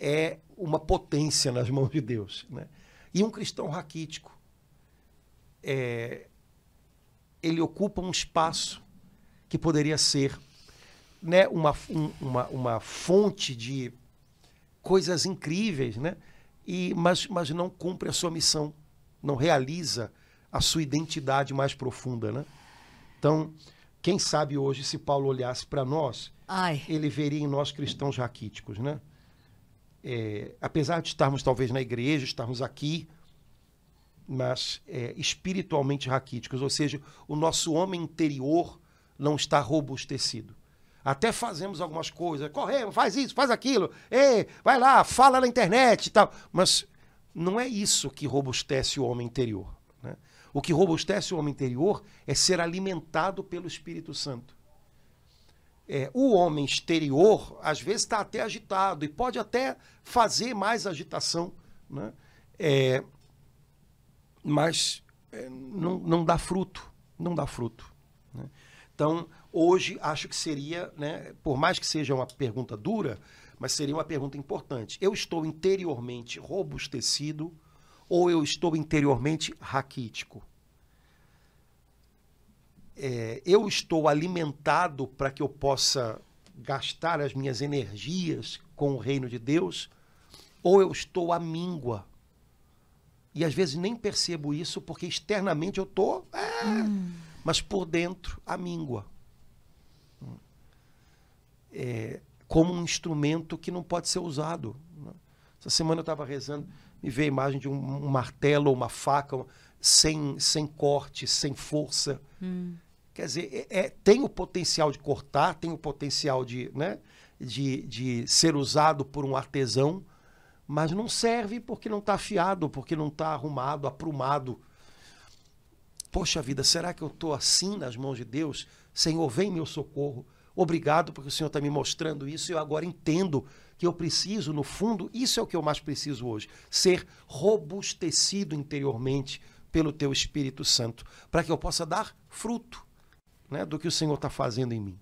é uma potência nas mãos de Deus. Né? E um cristão raquítico, é, ele ocupa um espaço que poderia ser né, uma, um, uma, uma fonte de coisas incríveis, né? E, mas, mas não cumpre a sua missão, não realiza a sua identidade mais profunda, né? Então, quem sabe hoje, se Paulo olhasse para nós, Ai. ele veria em nós cristãos raquíticos, né? É, apesar de estarmos talvez na igreja, estarmos aqui, mas é, espiritualmente raquíticos, ou seja, o nosso homem interior não está robustecido. Até fazemos algumas coisas, corremos, faz isso, faz aquilo, ei, vai lá, fala na internet e tal. Mas não é isso que robustece o homem interior. Né? O que robustece o homem interior é ser alimentado pelo Espírito Santo. É, o homem exterior, às vezes, está até agitado e pode até fazer mais agitação, né? É, mas é, não, não dá fruto, não dá fruto. Né? Então, hoje, acho que seria, né, por mais que seja uma pergunta dura, mas seria uma pergunta importante. Eu estou interiormente robustecido ou eu estou interiormente raquítico? é, eu estou alimentado para que eu possa gastar as minhas energias com o reino de Deus, ou eu estou à míngua. E às vezes nem percebo isso, porque externamente eu estou, é, hum. mas por dentro, à míngua. É, como um instrumento que não pode ser usado. Né? Essa semana eu estava rezando, me veio a imagem de um, um martelo ou uma faca uma, sem, sem corte, sem força. Hum. Quer dizer, é, é, tem o potencial de cortar, tem o potencial de, né, de, de ser usado por um artesão, mas não serve porque não está afiado, porque não está arrumado, aprumado. Poxa vida, será que eu estou assim nas mãos de Deus? Senhor, vem meu socorro. Obrigado porque o Senhor está me mostrando isso e eu agora entendo que eu preciso, no fundo, isso é o que eu mais preciso hoje: ser robustecido interiormente pelo Teu Espírito Santo, para que eu possa dar fruto né, do que o Senhor está fazendo em mim.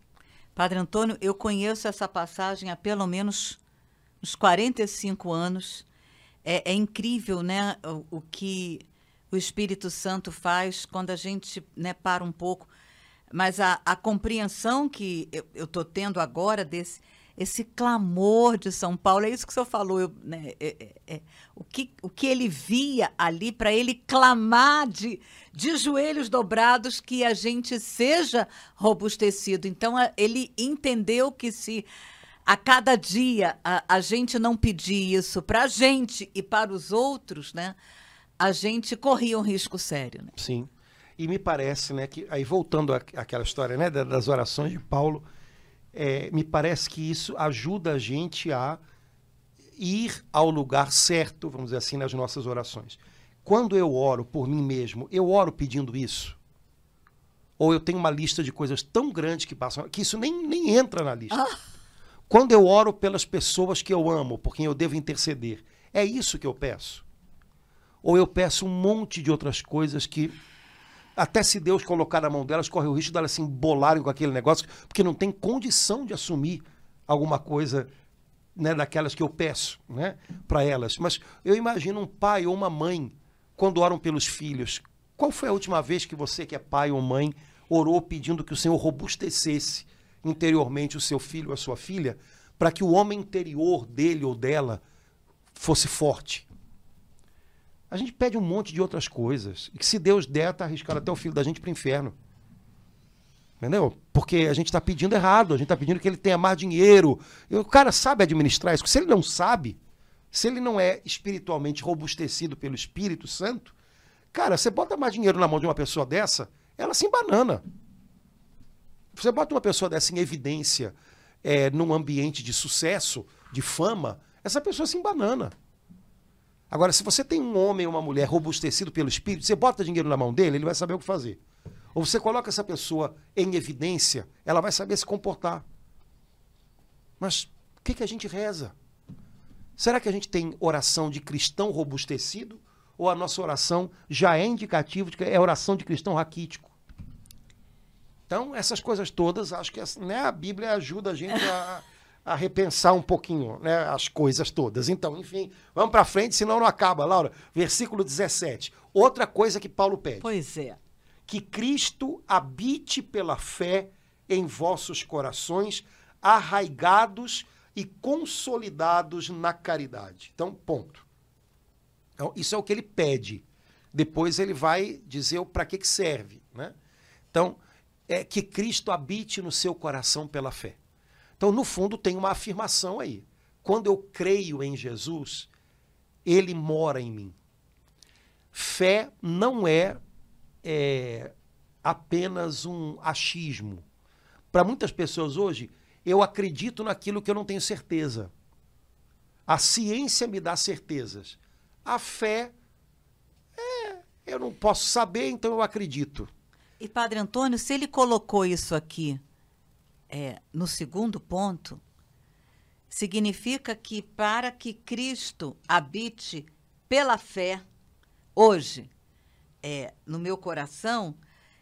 Padre Antônio, eu conheço essa passagem há pelo menos uns 45 anos. É, é incrível né, o, o, que o Espírito Santo faz quando a gente né, para um pouco. Mas a, a compreensão que eu estou tendo agora desse, esse clamor de São Paulo, é isso que o senhor falou, eu, né, é, é, é, o, que, o que ele via ali para ele clamar de, de joelhos dobrados que a gente seja robustecido. Então, ele entendeu que se a cada dia a, a gente não pedir isso para a gente e para os outros, né, a gente corria um risco sério. Né? Sim. E me parece né, que, aí voltando àquela história né, das orações de Paulo é, me parece que isso ajuda a gente a ir ao lugar certo, vamos dizer assim, nas nossas orações. Quando eu oro por mim mesmo, eu oro pedindo isso? Ou eu tenho uma lista de coisas tão grande que passam, que isso nem, nem entra na lista. Ah. Quando eu oro pelas pessoas que eu amo, por quem eu devo interceder, é isso que eu peço? Ou eu peço um monte de outras coisas que até se Deus colocar na mão delas, corre o risco delas se embolarem com aquele negócio, porque não tem condição de assumir alguma coisa né, daquelas que eu peço né, para elas. Mas eu imagino um pai ou uma mãe, quando oram pelos filhos. Qual foi a última vez que você, que é pai ou mãe, orou pedindo que o Senhor robustecesse interiormente o seu filho ou a sua filha, para que o homem interior dele ou dela fosse forte? A gente pede um monte de outras coisas. E que se Deus der, tá arriscado até o filho da gente para o inferno. Entendeu? Porque a gente está pedindo errado, a gente está pedindo que ele tenha mais dinheiro. O cara sabe administrar isso. Se ele não sabe, se ele não é espiritualmente robustecido pelo Espírito Santo, cara, você bota mais dinheiro na mão de uma pessoa dessa, ela se embanana. Você bota uma pessoa dessa em evidência, é, num ambiente de sucesso, de fama, essa pessoa se embanana. Agora, se você tem um homem ou uma mulher robustecido pelo espírito, você bota dinheiro na mão dele, ele vai saber o que fazer. Ou você coloca essa pessoa em evidência, ela vai saber se comportar. Mas o que, que a gente reza? Será que a gente tem oração de cristão robustecido? Ou a nossa oração já é indicativo de que é oração de cristão raquítico? Então, essas coisas todas, acho que né, a Bíblia ajuda a gente a, a repensar um pouquinho né, as coisas todas. Então, enfim, vamos para frente, senão não acaba, Laura. Versículo 17. Outra coisa que Paulo pede. Pois é. Que Cristo habite pela fé em vossos corações, arraigados e consolidados na caridade. Então, ponto. Então, isso é o que ele pede. Depois ele vai dizer para que, que serve. Né? Então, é que Cristo habite no seu coração pela fé. Então, no fundo, tem uma afirmação aí. Quando eu creio em Jesus, ele mora em mim. Fé não é, é apenas um achismo. Para muitas pessoas hoje, eu acredito naquilo que eu não tenho certeza. A ciência me dá certezas. A fé, é, eu não posso saber, então eu acredito. E Padre Antônio, se ele colocou isso aqui é, no segundo ponto, significa que para que Cristo habite pela fé hoje é, no meu coração,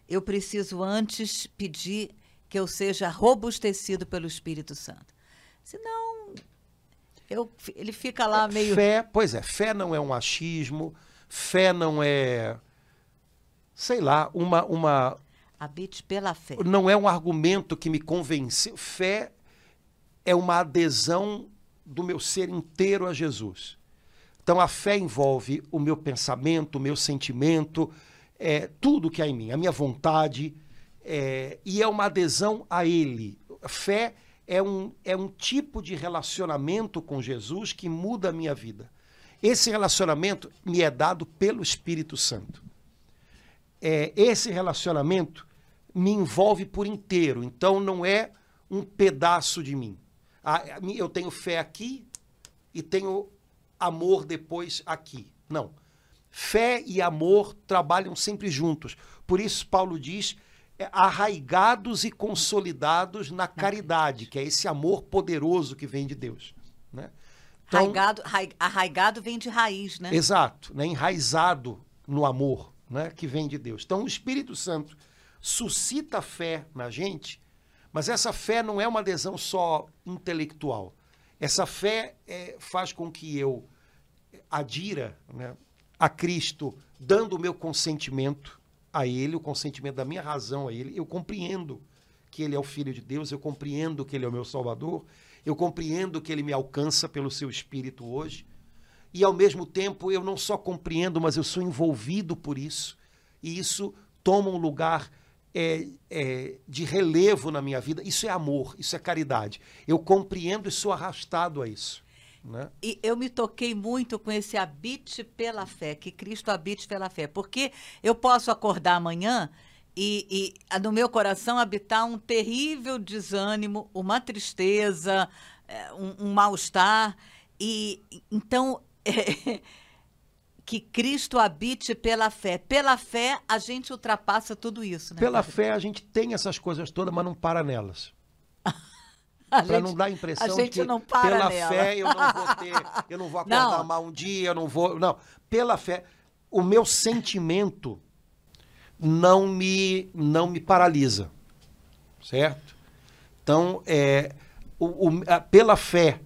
eu preciso antes pedir que eu seja robustecido pelo Espírito Santo. Senão, eu, ele fica lá É, meio. Fé, pois é, fé não é um achismo, fé não é, sei lá, uma, uma, Habite pela fé. não é um argumento que me convenceu. Fé é uma adesão do meu ser inteiro a Jesus. Então a fé envolve o meu pensamento, o meu sentimento, é, tudo que há em mim, a minha vontade, é, e é uma adesão a Ele. Fé é um, é um tipo de relacionamento com Jesus que muda a minha vida. Esse relacionamento me é dado pelo Espírito Santo. É, esse relacionamento me envolve por inteiro, então não é um pedaço de mim. Ah, Eu tenho fé aqui e tenho amor depois aqui. Não. Fé e amor trabalham sempre juntos. Por isso, Paulo diz: é, arraigados e consolidados na caridade, que é esse amor poderoso que vem de Deus. Né? Então, Arraigado, rai- arraigado vem de raiz, né? Exato, né? enraizado no amor né? que vem de Deus. Então, o Espírito Santo suscita fé na gente, mas essa fé não é uma adesão só intelectual. Essa fé é, faz com que eu adira né, a Cristo, dando o meu consentimento a Ele, o consentimento da minha razão a Ele. Eu compreendo que Ele é o Filho de Deus, eu compreendo que Ele é o meu Salvador, eu compreendo que Ele me alcança pelo seu Espírito hoje. E ao mesmo tempo eu não só compreendo, mas eu sou envolvido por isso. E isso toma um lugar é, é, de relevo na minha vida. Isso é amor, isso é caridade. Eu compreendo e sou arrastado a isso. Né? E eu me toquei muito com esse habite pela fé, que Cristo habite pela fé. Porque eu posso acordar amanhã e, e no meu coração habitar um terrível desânimo, uma tristeza, eh, um, um mal-estar. E então. que Cristo habite pela fé. Pela fé, a gente ultrapassa tudo isso. Né, Pela padre? fé a gente tem essas coisas todas, mas não para nelas. Para não dar a impressão a gente que não para pela nela. fé eu não vou ter, eu não vou acordar Não. mal um dia, eu não vou. Não, pela fé, o meu sentimento não me não me paralisa, certo? Então é o, o- a- pela fé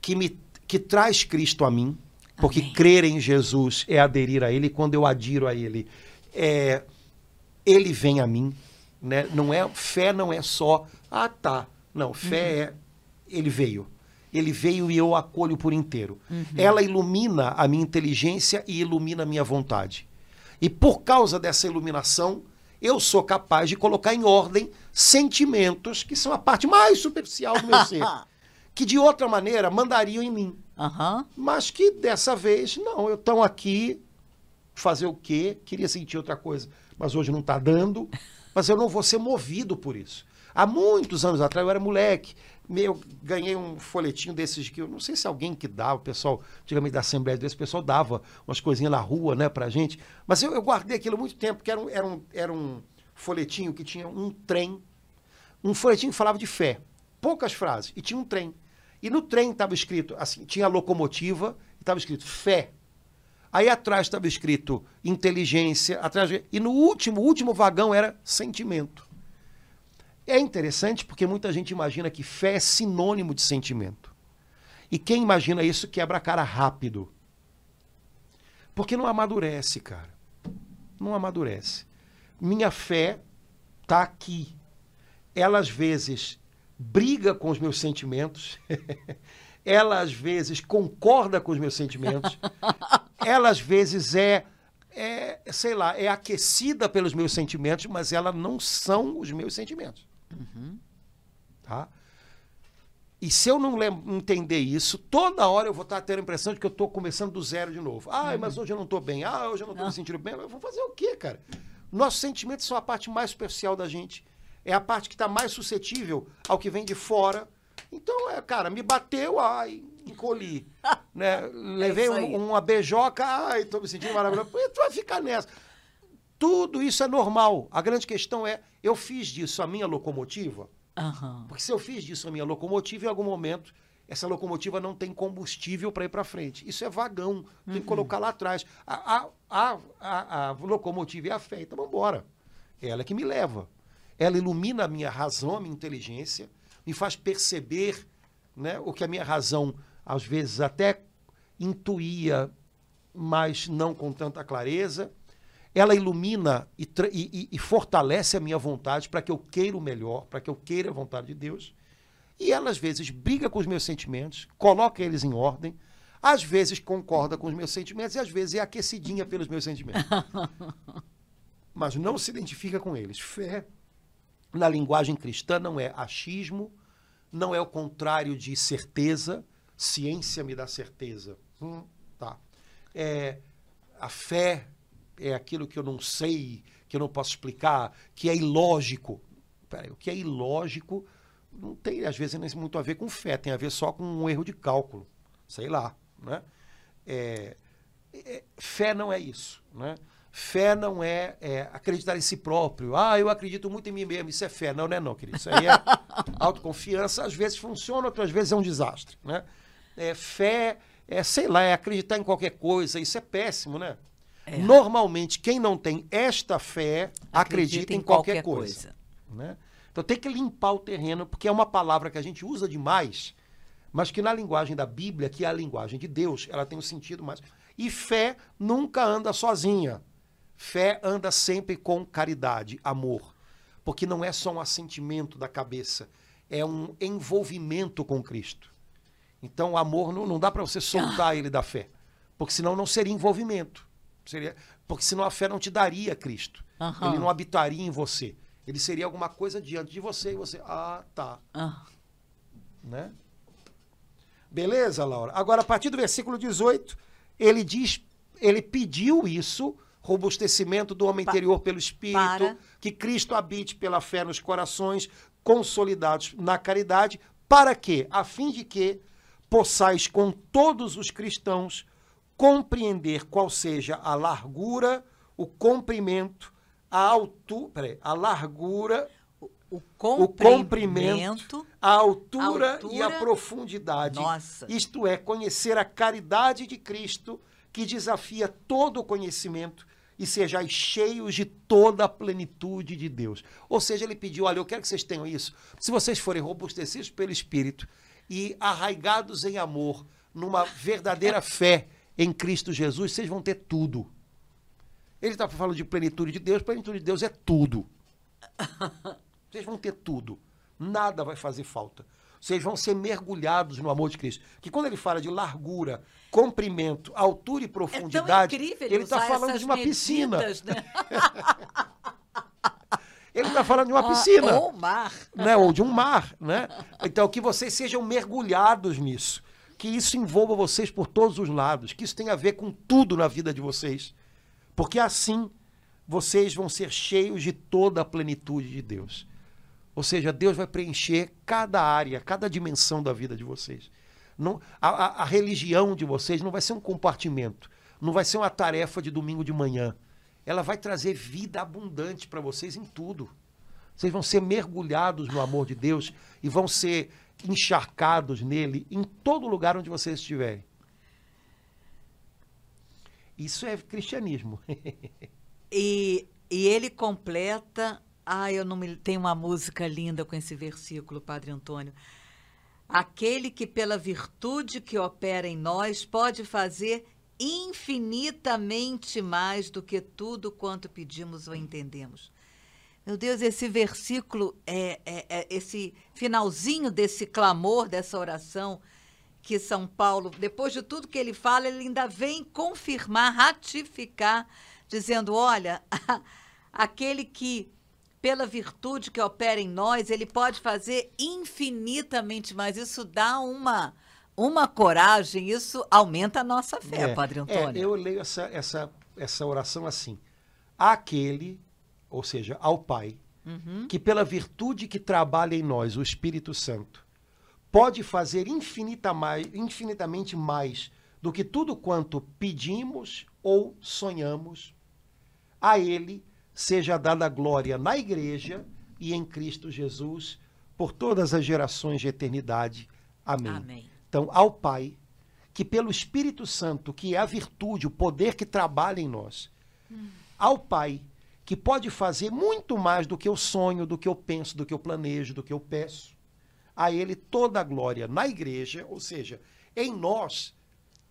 que me que traz Cristo a mim, porque Amém. crer em Jesus é aderir a Ele. Quando eu adiro a Ele, é, Ele vem a mim, né? Não é fé, não é só ah tá, não fé é Ele veio, Ele veio e eu acolho por inteiro. Ela ilumina a minha inteligência e ilumina a minha vontade. E por causa dessa iluminação, eu sou capaz de colocar em ordem sentimentos que são a parte mais superficial do meu ser, que de outra maneira mandariam em mim. Aham. Mas que dessa vez, não, eu estou aqui, fazer o quê? Queria sentir outra coisa, mas hoje não está dando, mas eu não vou ser movido por isso. Há muitos anos atrás, eu era moleque, eu ganhei um folhetinho desses que eu não sei se alguém que dava, o pessoal, antigamente da Assembleia desse, o pessoal dava umas coisinhas na rua, né, pra gente, mas eu, eu guardei aquilo muito tempo, que era um, era, um, era um folhetinho que tinha um trem, um folhetinho que falava de fé, poucas frases, e tinha um trem. E no trem estava escrito, assim, tinha locomotiva estava escrito fé. Aí atrás estava escrito inteligência, atrás e no último, último vagão era sentimento. É interessante porque muita gente imagina que fé é sinônimo de sentimento. E quem imagina isso quebra a cara rápido. Porque não amadurece, cara. Não amadurece. Minha fé está aqui. Ela às vezes briga com os meus sentimentos. Ela às vezes concorda com os meus sentimentos. Ela às vezes é, é, sei lá, é aquecida pelos meus sentimentos, mas ela não são os meus sentimentos. Tá? E se eu não entender isso, toda hora eu vou estar tendo a impressão de que eu estou começando do zero de novo. Ah, mas hoje eu não estou bem. Ah, hoje eu não estou me sentindo bem. Eu vou fazer o quê, cara? Nossos sentimentos são a parte mais superficial da gente. É a parte que está mais suscetível ao que vem de fora. Então, é, cara, me bateu, ai, encolhi. né? Levei aí. um- uma beijoca, ai, estou me sentindo maravilhoso. Tu vai ficar nessa. Tudo isso é normal. A grande questão é, eu fiz disso a minha locomotiva? Aham. Porque se eu fiz disso a minha locomotiva, em algum momento essa locomotiva não tem combustível para ir para frente. Isso é vagão, tem que colocar lá atrás. A, a, a, a, a locomotiva é a fé, então vamos embora. Ela é que me leva. Ela ilumina a minha razão, a minha inteligência, me faz perceber né, o que a minha razão, às vezes, até intuía, mas não com tanta clareza. Ela ilumina e, e- e fortalece a minha vontade para que eu queira o melhor, para que eu queira a vontade de Deus. E ela, às vezes, briga com os meus sentimentos, coloca eles em ordem, às vezes concorda com os meus sentimentos e às vezes é aquecidinha pelos meus sentimentos. Mas não se identifica com eles. Fé, na linguagem cristã, não é achismo, não é o contrário de certeza. Ciência me dá certeza. Hum, tá. É, a fé é aquilo que eu não sei, que eu não posso explicar, que é ilógico. Peraí, o que é ilógico não tem, às vezes, nem muito a ver com fé, tem a ver só com um erro de cálculo. Sei lá. Né? É, é, fé não é isso. Né? Fé não é, é, acreditar em si próprio. Ah, eu acredito muito em mim mesmo. Isso é fé. Não, não é não, querido. Isso aí é autoconfiança. Às vezes funciona, outras vezes é um desastre. Né? É, fé é, sei lá, é acreditar em qualquer coisa. Isso é péssimo, né? Normalmente, quem não tem esta fé acredita, em qualquer, coisa. né? Então tem que limpar o terreno, porque é uma palavra que a gente usa demais, mas que na linguagem da Bíblia, que é a linguagem de Deus, ela tem um sentido mais. E fé nunca anda sozinha. Fé anda sempre com caridade, amor. Porque não é só um assentimento da cabeça, é um envolvimento com Cristo. Então o amor não, não dá para você soltar ele da fé, porque senão não seria envolvimento. Seria, porque senão a fé não te daria Cristo. Aham. Ele não habitaria em você. Ele seria alguma coisa diante de você e você, ah, tá, Ah, né? Beleza, Laura? Agora, a partir do versículo 18, ele diz, ele pediu isso, robustecimento do homem Pa- interior pelo Espírito, para. que Cristo habite pela fé nos corações, consolidados na caridade, para quê? A fim de que possais com todos os cristãos compreender qual seja a largura, o comprimento, a altura, a largura, o comprimento, a altura, altura, e a profundidade. Nossa. Isto é, conhecer a caridade de Cristo, que desafia todo o conhecimento, e sejais cheios de toda a plenitude de Deus. Ou seja, ele pediu: olha, eu quero que vocês tenham isso. Se vocês forem robustecidos pelo Espírito e arraigados em amor, numa verdadeira fé em Cristo Jesus, vocês vão ter tudo. Ele está falando de plenitude de Deus, plenitude de Deus é tudo. Vocês vão ter tudo. Nada vai fazer falta. Vocês vão ser mergulhados no amor de Cristo. Que quando ele fala de largura, comprimento, altura e É profundidade, incrível ele está usar falando essas de uma piscina. medidas, Né? Ele está falando de uma Ah, piscina. Ou mar. né? ou de um mar, né? Então que vocês sejam mergulhados nisso, que isso envolva vocês por todos os lados, que isso tenha a ver com tudo na vida de vocês, porque assim vocês vão ser cheios de toda a plenitude de Deus. Ou seja, Deus vai preencher cada área, cada dimensão da vida de vocês. Não, a, a- religião de vocês não vai ser um compartimento, não vai ser uma tarefa de domingo de manhã. Ela vai trazer vida abundante para vocês em tudo. Vocês vão ser mergulhados no amor de Deus e vão ser encharcados nele em todo lugar onde vocês estiverem. Isso é cristianismo. E, e ele completa. Ah, eu não me. Tem uma música linda com esse versículo, Padre Antônio. Aquele que, pela virtude que opera em nós, pode fazer infinitamente mais do que tudo quanto pedimos ou entendemos. Meu Deus, esse versículo, é, é- é esse finalzinho desse clamor, dessa oração, que São Paulo, depois de tudo que ele fala, ele ainda vem confirmar, ratificar, dizendo: olha, aquele que, pela virtude que opera em nós, ele pode fazer infinitamente mais. Isso dá uma, uma coragem, isso aumenta a nossa fé, É, Padre é, Antônio. eu leio essa, essa, essa oração assim. Aquele, ou seja, ao Pai, Uhum. que pela virtude que trabalha em nós, o Espírito Santo, pode fazer infinita mais, infinitamente mais do que tudo quanto pedimos ou sonhamos, a Ele seja dada glória na Igreja e em Cristo Jesus, por todas as gerações de eternidade. Amém. Amém. Então, ao Pai, que pelo Espírito Santo, que é a virtude, o poder que trabalha em nós, ao Pai, que pode fazer muito mais do que eu sonho, do que eu penso, do que eu planejo, do que eu peço, a Ele toda a glória na igreja, ou seja, em nós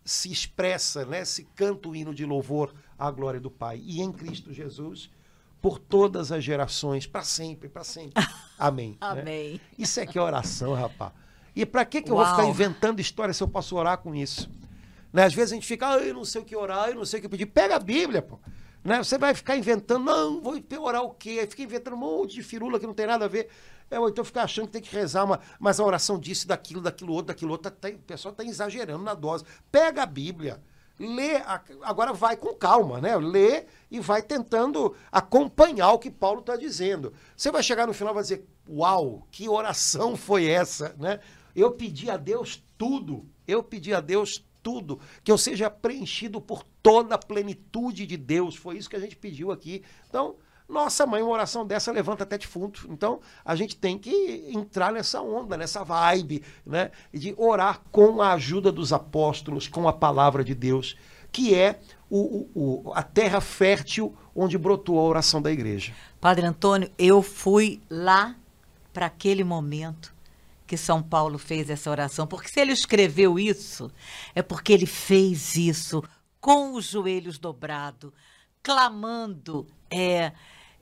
se expressa, né, se canta o hino de louvor à glória do Pai, e em Cristo Jesus, por todas as gerações, para sempre, para sempre. Amém. né? Amém. Isso é que é oração, rapaz. E para que, que eu vou ficar inventando história se eu posso orar com isso? Né? Às vezes a gente fica, ah, eu não sei o que orar, eu não sei o que pedir. Pega a Bíblia, pô. Né? Você vai ficar inventando, não, vou orar o quê? Aí fica inventando um monte de firula que não tem nada a ver. É, ou então ficar achando que tem que rezar, uma, mas a oração disso, daquilo, daquilo outro, daquilo outro. Tá- o pessoal está exagerando na dose. Pega a Bíblia. Lê, a- agora vai com calma, né? Lê e vai tentando acompanhar o que Paulo está dizendo. Você vai chegar no final e vai dizer: Uau, que oração foi essa, né? Eu pedi a Deus tudo, eu pedi a Deus tudo, que eu seja preenchido por toda a plenitude de Deus. Foi isso que a gente pediu aqui. Então, nossa mãe, uma oração dessa levanta até defunto. Então, a gente tem que entrar nessa onda, nessa vibe, né? De orar com a ajuda dos apóstolos, com a palavra de Deus, que é o, o- o- a terra fértil onde brotou a oração da igreja. Padre Antônio, eu fui lá para aquele momento que São Paulo fez essa oração, porque se ele escreveu isso, é porque ele fez isso com os joelhos dobrados, clamando. É,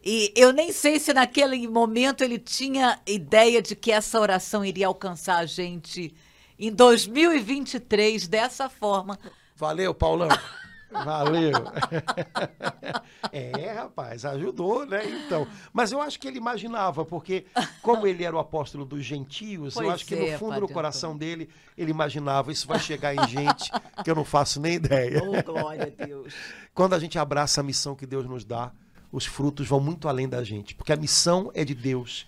e eu nem sei se naquele momento ele tinha ideia de que essa oração iria alcançar a gente em 2023 dessa forma. Valeu, Paulão. Valeu. é, rapaz, ajudou, né? Então, mas eu acho que ele imaginava, porque como ele era o apóstolo dos gentios, eu Pois acho que é, no fundo Padre do coração dele, ele imaginava isso vai chegar em gente que eu não faço nem ideia. Oh, glória a Deus. Quando a gente abraça a missão que Deus nos dá, os frutos vão muito além da gente, porque a missão é de Deus.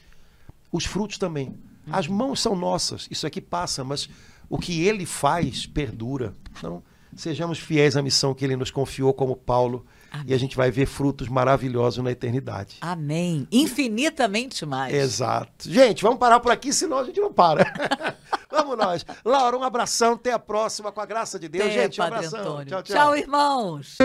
Os frutos também. As mãos são nossas, isso aqui passa, mas o que ele faz perdura. Então, sejamos fiéis à missão que ele nos confiou, como Paulo, e a gente vai ver frutos maravilhosos na eternidade. Amém. Infinitamente mais. Exato. Gente, vamos parar por aqui, senão a gente não para. vamos nós. Laura, um abração, até a próxima, com a graça de Deus. Até, gente, um Padre abração. Antônio. Tchau, tchau. tchau, irmãos.